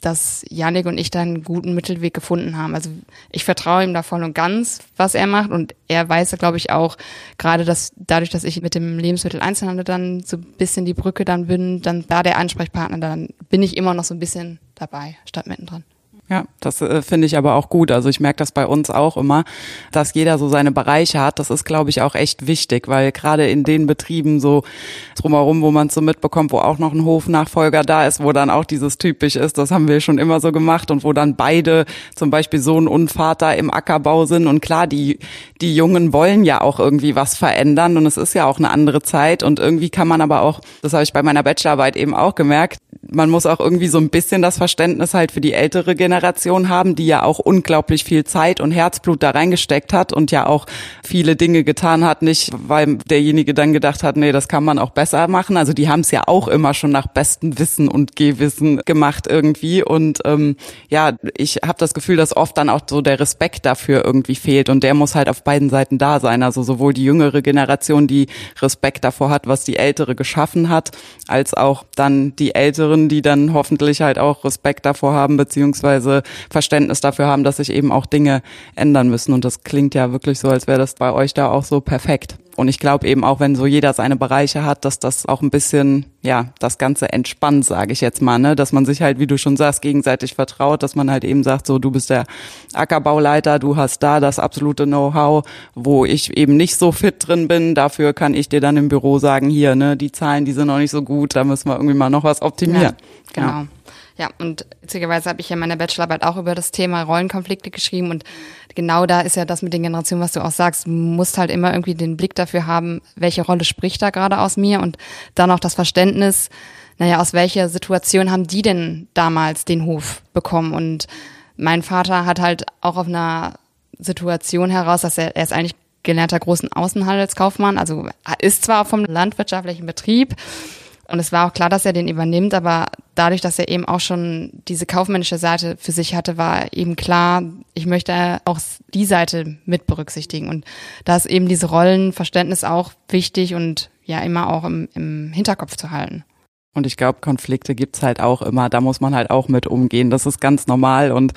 dass Janik und ich da einen guten Mittelweg gefunden haben. Also ich vertraue ihm da voll und ganz, was er macht und er weiß, glaube ich, auch gerade, dass dadurch, dass ich mit dem Lebensmitteleinzelhandel dann so ein bisschen die Brücke dann bin, dann da der Ansprechpartner, dann bin ich immer noch so ein bisschen dabei, statt mittendrin. Ja, das äh, finde ich aber auch gut. Also ich merke das bei uns auch immer, dass jeder so seine Bereiche hat. Das ist, glaube ich, auch echt wichtig, weil gerade in den Betrieben so drumherum, wo man so mitbekommt, wo auch noch ein Hofnachfolger da ist, wo dann auch dieses typisch ist, das haben wir schon immer so gemacht und wo dann beide zum Beispiel Sohn und Vater im Ackerbau sind. Und klar, die, die Jungen wollen ja auch irgendwie was verändern und es ist ja auch eine andere Zeit und irgendwie kann man aber auch, das habe ich bei meiner Bachelorarbeit eben auch gemerkt, man muss auch irgendwie so ein bisschen das Verständnis halt für die ältere Generation haben, die ja auch unglaublich viel Zeit und Herzblut da reingesteckt hat und ja auch viele Dinge getan hat, nicht weil derjenige dann gedacht hat, nee, das kann man auch besser machen. Also die haben es ja auch immer schon nach bestem Wissen und Gehwissen gemacht irgendwie. Und ähm, ja, ich habe das Gefühl, dass oft dann auch so der Respekt dafür irgendwie fehlt und der muss halt auf beiden Seiten da sein. Also sowohl die jüngere Generation, die Respekt davor hat, was die ältere geschaffen hat, als auch dann die ältere Älteren, die dann hoffentlich halt auch Respekt davor haben, beziehungsweise Verständnis dafür haben, dass sich eben auch Dinge ändern müssen. Und das klingt ja wirklich so, als wäre das bei euch da auch so perfekt. Und ich glaube eben auch, wenn so jeder seine Bereiche hat, dass das auch ein bisschen, ja, das Ganze entspannt, sage ich jetzt mal, ne? Dass man sich halt, wie du schon sagst, gegenseitig vertraut, dass man halt eben sagt, so, du bist der Ackerbauleiter, du hast da das absolute Know-how, wo ich eben nicht so fit drin bin. Dafür kann ich dir dann im Büro sagen, hier, ne, die Zahlen, die sind noch nicht so gut, da müssen wir irgendwie mal noch was optimieren. Ja, genau. Ja. Ja, und witzigerweise habe ich ja meine Bachelorarbeit auch über das Thema Rollenkonflikte geschrieben und genau da ist ja das mit den Generationen, was du auch sagst. Musst halt immer irgendwie den Blick dafür haben, welche Rolle spricht da gerade aus mir und dann auch das Verständnis, naja, aus welcher Situation haben die denn damals den Hof bekommen? Und mein Vater hat halt auch auf einer Situation heraus, dass er, er ist eigentlich gelernter großen Außenhandelskaufmann, also ist zwar vom landwirtschaftlichen Betrieb, und es war auch klar, dass er den übernimmt, aber dadurch, dass er eben auch schon diese kaufmännische Seite für sich hatte, war eben klar, ich möchte auch die Seite mit berücksichtigen. Und da ist eben diese Rollenverständnis auch wichtig und ja immer auch im, im Hinterkopf zu halten. Und ich glaube, Konflikte gibt's halt auch immer. Da muss man halt auch mit umgehen. Das ist ganz normal. Und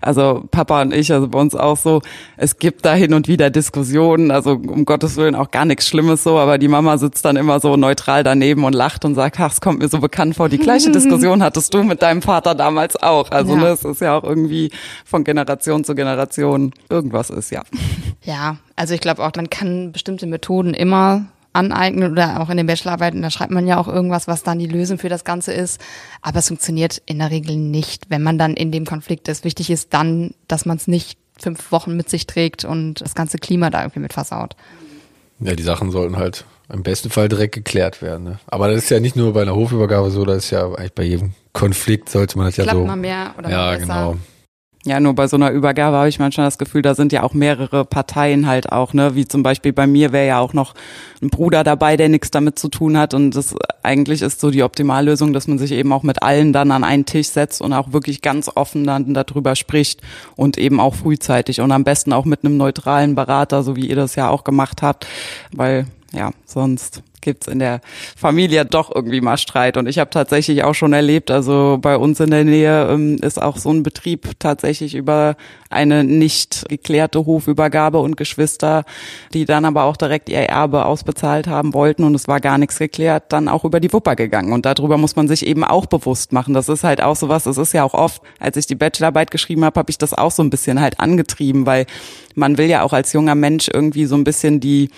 also Papa und ich, also bei uns auch so, es gibt da hin und wieder Diskussionen. Also um Gottes Willen auch gar nichts Schlimmes so. Aber die Mama sitzt dann immer so neutral daneben und lacht und sagt, ach, es kommt mir so bekannt vor. Die gleiche [laughs] Diskussion hattest du mit deinem Vater damals auch. Also ja. ne, es ist ja auch irgendwie von Generation zu Generation irgendwas ist, ja. Ja, also ich glaube auch, man kann bestimmte Methoden immer aneignen oder auch in den Bachelorarbeiten, da schreibt man ja auch irgendwas, was dann die Lösung für das Ganze ist. Aber es funktioniert in der Regel nicht, wenn man dann in dem Konflikt ist. Wichtig ist dann, dass man es nicht fünf Wochen mit sich trägt und das ganze Klima da irgendwie mit versaut. Ja, die Sachen sollten halt im besten Fall direkt geklärt werden. Ne? Aber das ist ja nicht nur bei einer Hofübergabe so, das ist ja eigentlich bei jedem Konflikt sollte man das Klappt ja so. Mal mehr oder ja, besser. genau. Ja, nur bei so einer Übergabe habe ich manchmal das Gefühl, da sind ja auch mehrere Parteien halt auch, ne? Wie zum Beispiel bei mir wäre ja auch noch ein Bruder dabei, der nichts damit zu tun hat. Und das eigentlich ist so die Optimallösung, dass man sich eben auch mit allen dann an einen Tisch setzt und auch wirklich ganz offen dann darüber spricht und eben auch frühzeitig und am besten auch mit einem neutralen Berater, so wie ihr das ja auch gemacht habt, weil ja, sonst gibt's in der Familie doch irgendwie mal Streit. Und ich habe tatsächlich auch schon erlebt, also bei uns in der Nähe ähm, ist auch so ein Betrieb tatsächlich über eine nicht geklärte Hofübergabe und Geschwister, die dann aber auch direkt ihr Erbe ausbezahlt haben wollten und es war gar nichts geklärt, dann auch über die Wupper gegangen. Und darüber muss man sich eben auch bewusst machen. Das ist halt auch sowas, es ist ja auch oft, als ich die Bachelorarbeit geschrieben habe, habe ich das auch so ein bisschen halt angetrieben, weil man will ja auch als junger Mensch irgendwie so ein bisschen die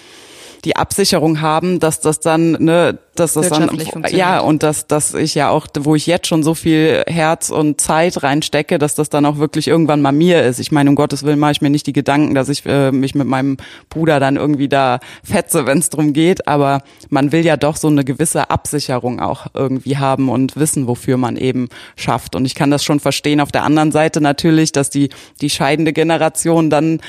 die Absicherung haben, dass das dann, ne, dass das dann, ja, und dass, dass ich ja auch, wo ich jetzt schon so viel Herz und Zeit reinstecke, dass das dann auch wirklich irgendwann mal mir ist. Ich meine, um Gottes Willen mache ich mir nicht die Gedanken, dass ich äh, mich mit meinem Bruder dann irgendwie da fetze, wenn es drum geht, aber man will ja doch so eine gewisse Absicherung auch irgendwie haben und wissen, wofür man eben schafft. Und ich kann das schon verstehen. Auf der anderen Seite natürlich, dass die, die scheidende Generation dann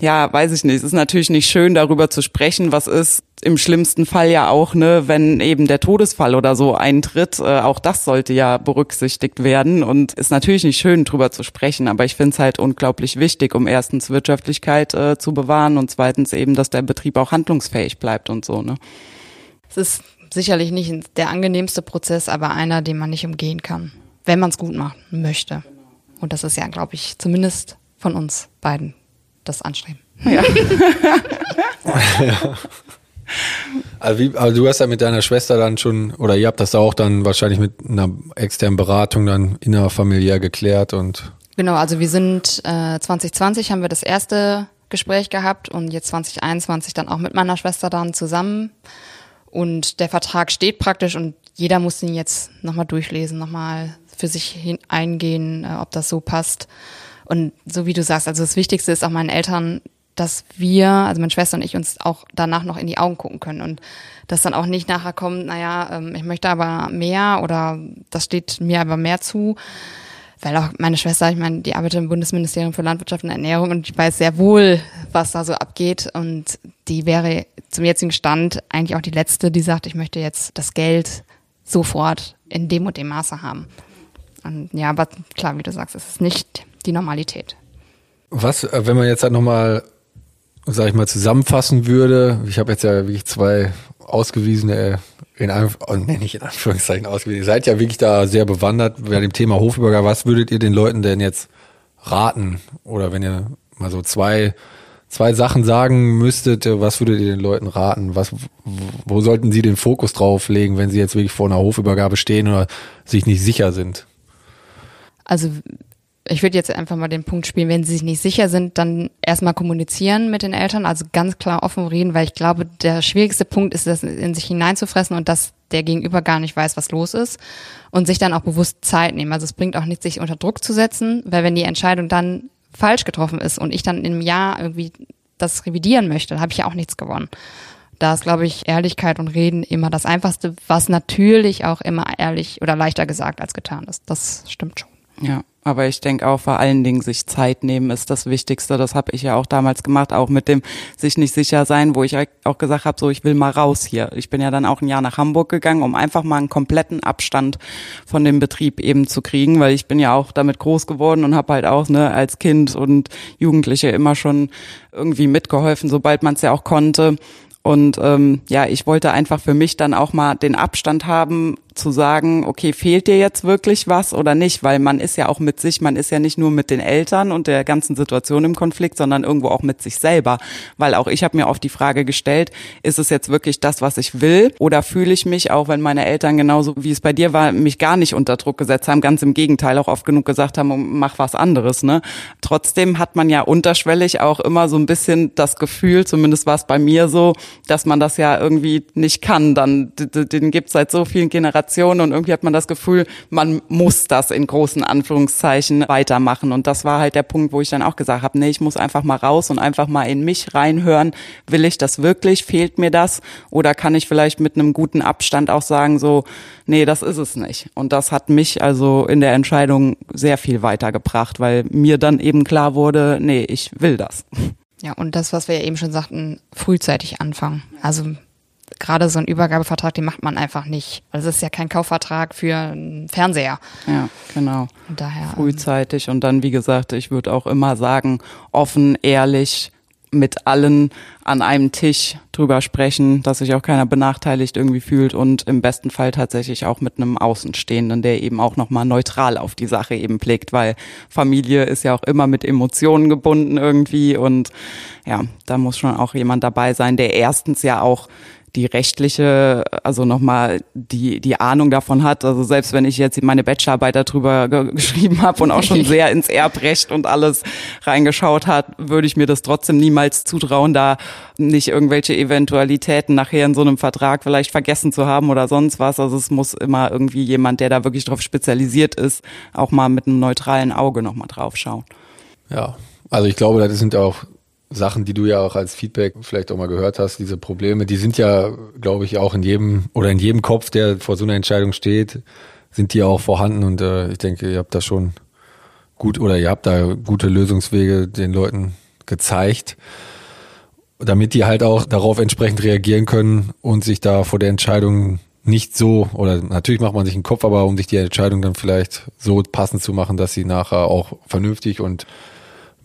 ja, weiß ich nicht. Es ist natürlich nicht schön, darüber zu sprechen, was ist im schlimmsten Fall ja auch, ne, wenn eben der Todesfall oder so eintritt. Äh, auch das sollte ja berücksichtigt werden und ist natürlich nicht schön, drüber zu sprechen. Aber ich finde es halt unglaublich wichtig, um erstens Wirtschaftlichkeit äh, zu bewahren und zweitens eben, dass der Betrieb auch handlungsfähig bleibt und so. Ne. Es ist sicherlich nicht der angenehmste Prozess, aber einer, den man nicht umgehen kann, wenn man es gut machen möchte. Und das ist ja, glaube ich, zumindest von uns beiden das anstreben. Ja. ja. [laughs] Also, wie, also, du hast ja mit deiner Schwester dann schon, oder ihr habt das auch dann wahrscheinlich mit einer externen Beratung dann innerfamiliär geklärt und. Genau, also wir sind äh, 2020 haben wir das erste Gespräch gehabt und jetzt 2021 dann auch mit meiner Schwester dann zusammen. Und der Vertrag steht praktisch und jeder muss ihn jetzt nochmal durchlesen, nochmal für sich hin eingehen, äh, ob das so passt. Und so wie du sagst, also das Wichtigste ist auch meinen Eltern, dass wir, also meine Schwester und ich, uns auch danach noch in die Augen gucken können und dass dann auch nicht nachher kommt, naja, ähm, ich möchte aber mehr oder das steht mir aber mehr zu. Weil auch meine Schwester, ich meine, die arbeitet im Bundesministerium für Landwirtschaft und Ernährung und ich weiß sehr wohl, was da so abgeht. Und die wäre zum jetzigen Stand eigentlich auch die letzte, die sagt, ich möchte jetzt das Geld sofort in dem und dem Maße haben. Und ja, aber klar, wie du sagst, es ist nicht die Normalität. Was, äh, wenn man jetzt halt nochmal, sag ich mal, zusammenfassen würde, ich habe jetzt ja wirklich zwei ausgewiesene, in einem, oh, nee, nicht in Anführungszeichen ausgewiesen, ihr seid ja wirklich da sehr bewandert bei dem Thema Hofübergabe. Was würdet ihr den Leuten denn jetzt raten? Oder wenn ihr mal so zwei, zwei Sachen sagen müsstet, was würdet ihr den Leuten raten? Was, wo sollten sie den Fokus drauf legen, wenn sie jetzt wirklich vor einer Hofübergabe stehen oder sich nicht sicher sind? Also ich würde jetzt einfach mal den Punkt spielen, wenn sie sich nicht sicher sind, dann erstmal kommunizieren mit den Eltern, also ganz klar offen reden, weil ich glaube, der schwierigste Punkt ist, das in sich hineinzufressen und dass der Gegenüber gar nicht weiß, was los ist und sich dann auch bewusst Zeit nehmen. Also es bringt auch nichts, sich unter Druck zu setzen, weil wenn die Entscheidung dann falsch getroffen ist und ich dann im Jahr irgendwie das revidieren möchte, dann habe ich ja auch nichts gewonnen. Da ist, glaube ich, Ehrlichkeit und Reden immer das Einfachste, was natürlich auch immer ehrlich oder leichter gesagt als getan ist. Das stimmt schon. Ja, aber ich denke auch vor allen Dingen sich Zeit nehmen ist das Wichtigste. Das habe ich ja auch damals gemacht, auch mit dem sich nicht sicher sein, wo ich auch gesagt habe, so ich will mal raus hier. Ich bin ja dann auch ein Jahr nach Hamburg gegangen, um einfach mal einen kompletten Abstand von dem Betrieb eben zu kriegen, weil ich bin ja auch damit groß geworden und habe halt auch ne als Kind und Jugendliche immer schon irgendwie mitgeholfen, sobald man es ja auch konnte. Und ähm, ja, ich wollte einfach für mich dann auch mal den Abstand haben, zu sagen, okay, fehlt dir jetzt wirklich was oder nicht? Weil man ist ja auch mit sich, man ist ja nicht nur mit den Eltern und der ganzen Situation im Konflikt, sondern irgendwo auch mit sich selber. Weil auch ich habe mir oft die Frage gestellt, ist es jetzt wirklich das, was ich will? Oder fühle ich mich, auch wenn meine Eltern genauso wie es bei dir war, mich gar nicht unter Druck gesetzt haben, ganz im Gegenteil, auch oft genug gesagt haben, mach was anderes. Ne? Trotzdem hat man ja unterschwellig auch immer so ein bisschen das Gefühl, zumindest war es bei mir so, dass man das ja irgendwie nicht kann. Dann den gibt es seit so vielen Generationen Generation und irgendwie hat man das Gefühl, man muss das in großen Anführungszeichen weitermachen. Und das war halt der Punkt, wo ich dann auch gesagt habe, nee, ich muss einfach mal raus und einfach mal in mich reinhören. Will ich das wirklich? Fehlt mir das? Oder kann ich vielleicht mit einem guten Abstand auch sagen, so, nee, das ist es nicht. Und das hat mich also in der Entscheidung sehr viel weitergebracht, weil mir dann eben klar wurde, nee, ich will das. Ja, und das, was wir ja eben schon sagten, frühzeitig anfangen. Also gerade so ein Übergabevertrag, den macht man einfach nicht. Also es ist ja kein Kaufvertrag für einen Fernseher. Ja, genau. Und daher. Ähm, Frühzeitig und dann, wie gesagt, ich würde auch immer sagen, offen, ehrlich, mit allen an einem Tisch drüber sprechen, dass sich auch keiner benachteiligt irgendwie fühlt und im besten Fall tatsächlich auch mit einem Außenstehenden, der eben auch nochmal neutral auf die Sache eben blickt, weil Familie ist ja auch immer mit Emotionen gebunden irgendwie und ja, da muss schon auch jemand dabei sein, der erstens ja auch die rechtliche, also nochmal die, die Ahnung davon hat. Also selbst wenn ich jetzt meine Bachelorarbeit darüber ge geschrieben habe und auch schon [laughs] sehr ins Erbrecht und alles reingeschaut hat, würde ich mir das trotzdem niemals zutrauen, da nicht irgendwelche Eventualitäten nachher in so einem Vertrag vielleicht vergessen zu haben oder sonst was. Also es muss immer irgendwie jemand, der da wirklich drauf spezialisiert ist, auch mal mit einem neutralen Auge nochmal drauf schauen. Ja, also ich glaube, das sind auch Sachen, die du ja auch als Feedback vielleicht auch mal gehört hast, diese Probleme, die sind ja, glaube ich, auch in jedem oder in jedem Kopf, der vor so einer Entscheidung steht, sind die auch vorhanden. Und äh, ich denke, ihr habt da schon gut oder ihr habt da gute Lösungswege den Leuten gezeigt, damit die halt auch darauf entsprechend reagieren können und sich da vor der Entscheidung nicht so, oder natürlich macht man sich einen Kopf, aber um sich die Entscheidung dann vielleicht so passend zu machen, dass sie nachher auch vernünftig und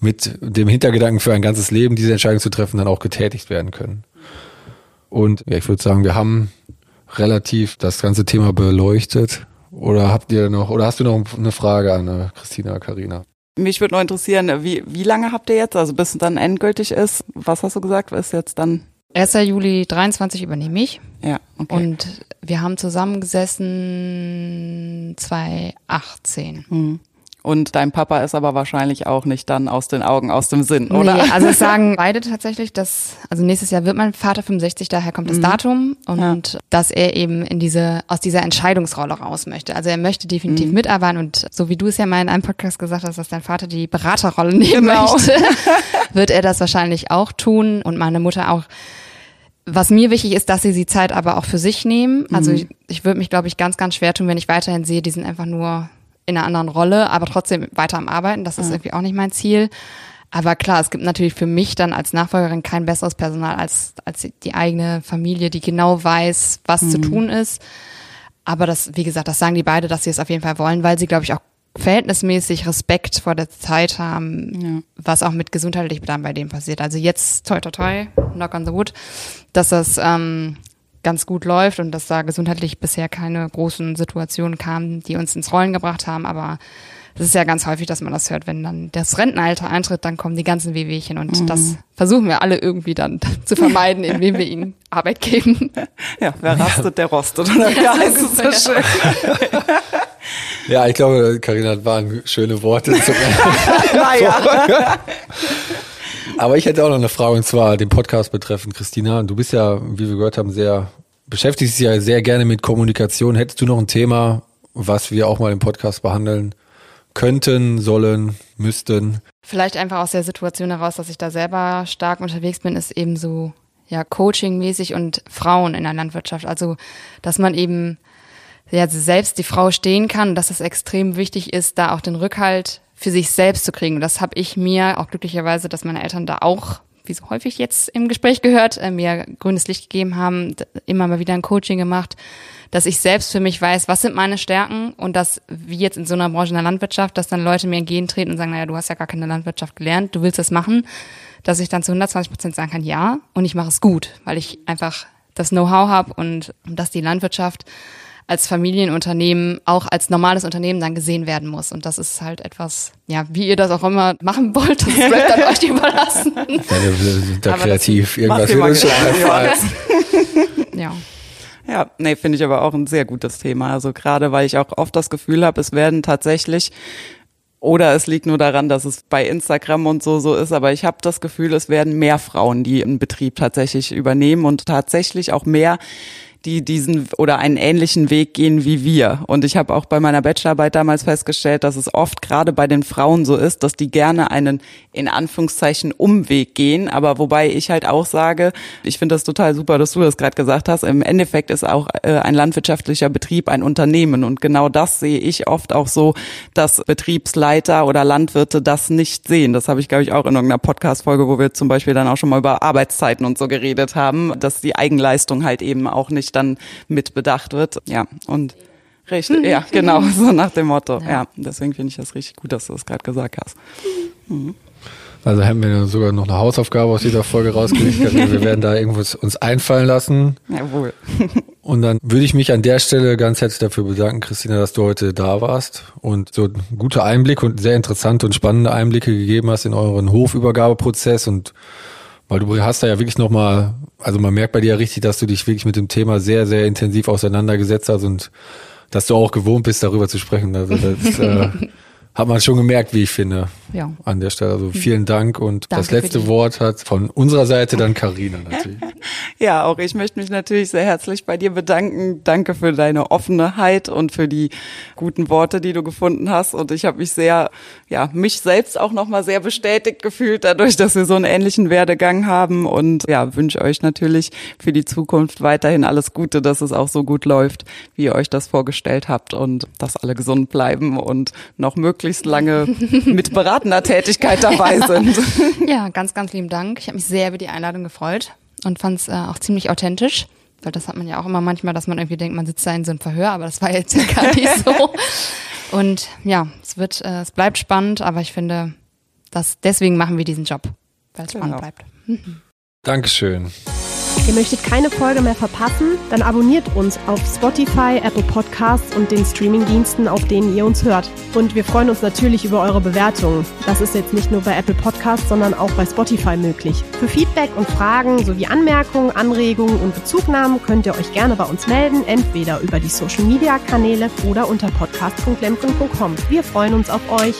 mit dem Hintergedanken für ein ganzes Leben diese Entscheidung zu treffen, dann auch getätigt werden können. Und ja, ich würde sagen, wir haben relativ das ganze Thema beleuchtet. Oder habt ihr noch, oder hast du noch eine Frage an äh, Christina, Karina? Mich würde noch interessieren, wie, wie lange habt ihr jetzt, also bis es dann endgültig ist? Was hast du gesagt, ist jetzt dann? 1. Juli 23 übernehme ich. Ja, okay. Und wir haben zusammengesessen 2018. Hm. Und dein Papa ist aber wahrscheinlich auch nicht dann aus den Augen, aus dem Sinn, oder? Nee, also [laughs] es sagen beide tatsächlich, dass, also nächstes Jahr wird mein Vater 65, daher kommt das mhm. Datum und ja. dass er eben in diese, aus dieser Entscheidungsrolle raus möchte. Also er möchte definitiv mhm. mitarbeiten und so wie du es ja mal in einem Podcast gesagt hast, dass dein Vater die Beraterrolle nehmen genau. möchte, [laughs] wird er das wahrscheinlich auch tun und meine Mutter auch was mir wichtig ist, dass sie die Zeit aber auch für sich nehmen. Also mhm. ich, ich würde mich, glaube ich, ganz, ganz schwer tun, wenn ich weiterhin sehe, die sind einfach nur in einer anderen Rolle, aber trotzdem weiter am Arbeiten. Das ist ja. irgendwie auch nicht mein Ziel. Aber klar, es gibt natürlich für mich dann als Nachfolgerin kein besseres Personal als, als die eigene Familie, die genau weiß, was mhm. zu tun ist. Aber das, wie gesagt, das sagen die beide, dass sie es auf jeden Fall wollen, weil sie, glaube ich, auch verhältnismäßig Respekt vor der Zeit haben, ja. was auch mit gesundheitlich dann bei dem passiert. Also jetzt, toi, toi, toi, knock on the wood, dass das ähm, ganz gut läuft und dass da gesundheitlich bisher keine großen Situationen kamen, die uns ins Rollen gebracht haben. Aber das ist ja ganz häufig, dass man das hört, wenn dann das Rentenalter eintritt, dann kommen die ganzen Wehwehchen und mhm. das versuchen wir alle irgendwie dann [laughs] zu vermeiden, indem wir ihnen Arbeit geben. [laughs] Ja, wer rastet, der rostet, oder ja, heißt es so schön? Ja, ich glaube, Karina waren schöne Worte. [laughs] naja. Aber ich hätte auch noch eine Frage und zwar den Podcast betreffend, Christina. Du bist ja, wie wir gehört haben, sehr, beschäftigst dich ja sehr gerne mit Kommunikation. Hättest du noch ein Thema, was wir auch mal im Podcast behandeln könnten, sollen, müssten? Vielleicht einfach aus der Situation heraus, dass ich da selber stark unterwegs bin, ist eben so, ja, Coaching-mäßig und Frauen in der Landwirtschaft. Also, dass man eben ja, selbst die Frau stehen kann, dass es extrem wichtig ist, da auch den Rückhalt für sich selbst zu kriegen. Und das habe ich mir auch glücklicherweise, dass meine Eltern da auch, wie so häufig jetzt im Gespräch gehört, äh, mir grünes Licht gegeben haben, immer mal wieder ein Coaching gemacht, dass ich selbst für mich weiß, was sind meine Stärken und dass, wie jetzt in so einer Branche in der Landwirtschaft, dass dann Leute mir entgegentreten und sagen, naja, du hast ja gar keine Landwirtschaft gelernt, du willst das machen, dass ich dann zu 120 Prozent sagen kann, ja, und ich mache es gut, weil ich einfach das Know-how habe und dass die Landwirtschaft als Familienunternehmen auch als normales Unternehmen dann gesehen werden muss. Und das ist halt etwas, ja, wie ihr das auch immer machen wollt, das bleibt dann euch überlassen. [laughs] Ja, wir sind da Aber kreativ. Irgendwas wird uns schon Ja. Ja, nee, finde ich aber auch ein sehr gutes Thema. Also gerade weil ich auch oft das Gefühl habe, es werden tatsächlich oder es liegt nur daran, dass es bei Instagram und so so ist, aber ich habe das Gefühl, es werden mehr Frauen, die einen Betrieb tatsächlich übernehmen und tatsächlich auch mehr die diesen oder einen ähnlichen Weg gehen wie wir. Und ich habe auch bei meiner Bachelorarbeit damals festgestellt, dass es oft gerade bei den Frauen so ist, dass die gerne einen in Anführungszeichen Umweg gehen. Aber wobei ich halt auch sage, ich finde das total super, dass du das gerade gesagt hast. Im Endeffekt ist auch äh, ein landwirtschaftlicher Betrieb ein Unternehmen. Und genau das sehe ich oft auch so, dass Betriebsleiter oder Landwirte das nicht sehen. Das habe ich, glaube ich, auch in irgendeiner Podcast-Folge, wo wir zum Beispiel dann auch schon mal über Arbeitszeiten und so geredet haben, dass die Eigenleistung halt eben auch nicht dann mit bedacht wird. Ja, und richtig, ja, [laughs] genau, so nach dem Motto. Ja, ja deswegen finde ich das richtig gut, dass du das gerade gesagt hast. Mhm. Also haben wir sogar noch eine Hausaufgabe aus dieser Folge rausgelegt. [laughs] wir werden da irgendwas uns einfallen lassen. Jawohl. [laughs] Und dann würde ich mich an der Stelle ganz herzlich dafür bedanken, Christina, dass du heute da warst und so gute Einblicke und sehr interessante und spannende Einblicke gegeben hast in euren Hofübergabeprozess und Weil du hast da ja wirklich nochmal, also man merkt bei dir ja richtig, dass du dich wirklich mit dem Thema sehr, sehr intensiv auseinandergesetzt hast und dass du auch gewohnt bist, darüber zu sprechen. Also das, äh, [laughs] hat man schon gemerkt, wie ich finde. Ja. An der Stelle. Also vielen Dank und Danke das letzte Wort hat von unserer Seite dann Karina natürlich. [laughs] Ja, auch ich möchte mich natürlich sehr herzlich bei dir bedanken. Danke für deine Offenheit und für die guten Worte, die du gefunden hast. Und ich habe mich sehr, ja, mich selbst auch nochmal sehr bestätigt gefühlt dadurch, dass wir so einen ähnlichen Werdegang haben. Und ja, wünsche euch natürlich für die Zukunft weiterhin alles Gute, dass es auch so gut läuft, wie ihr euch das vorgestellt habt und dass alle gesund bleiben und noch möglichst lange [laughs] mit beratender Tätigkeit dabei [laughs] sind. Ja, ganz, ganz lieben Dank. Ich habe mich sehr über die Einladung gefreut und fand es äh, auch ziemlich authentisch. Weil das hat man ja auch immer manchmal, dass man irgendwie denkt, man sitzt da in so einem Verhör, aber das war jetzt ja gar nicht so. [laughs] Und ja, es wird, äh, es bleibt spannend, aber ich finde, dass deswegen machen wir diesen Job, weil es spannend Genau. bleibt. Dankeschön. Ihr möchtet keine Folge mehr verpassen? Dann abonniert uns auf Spotify, Apple Podcasts und den Streamingdiensten, auf denen ihr uns hört. Und wir freuen uns natürlich über eure Bewertungen. Das ist jetzt nicht nur bei Apple Podcasts, sondern auch bei Spotify möglich. Für Feedback und Fragen sowie Anmerkungen, Anregungen und Bezugnahmen könnt ihr euch gerne bei uns melden, entweder über die Social Media Kanäle oder unter podcast.lemken.com. Wir freuen uns auf euch.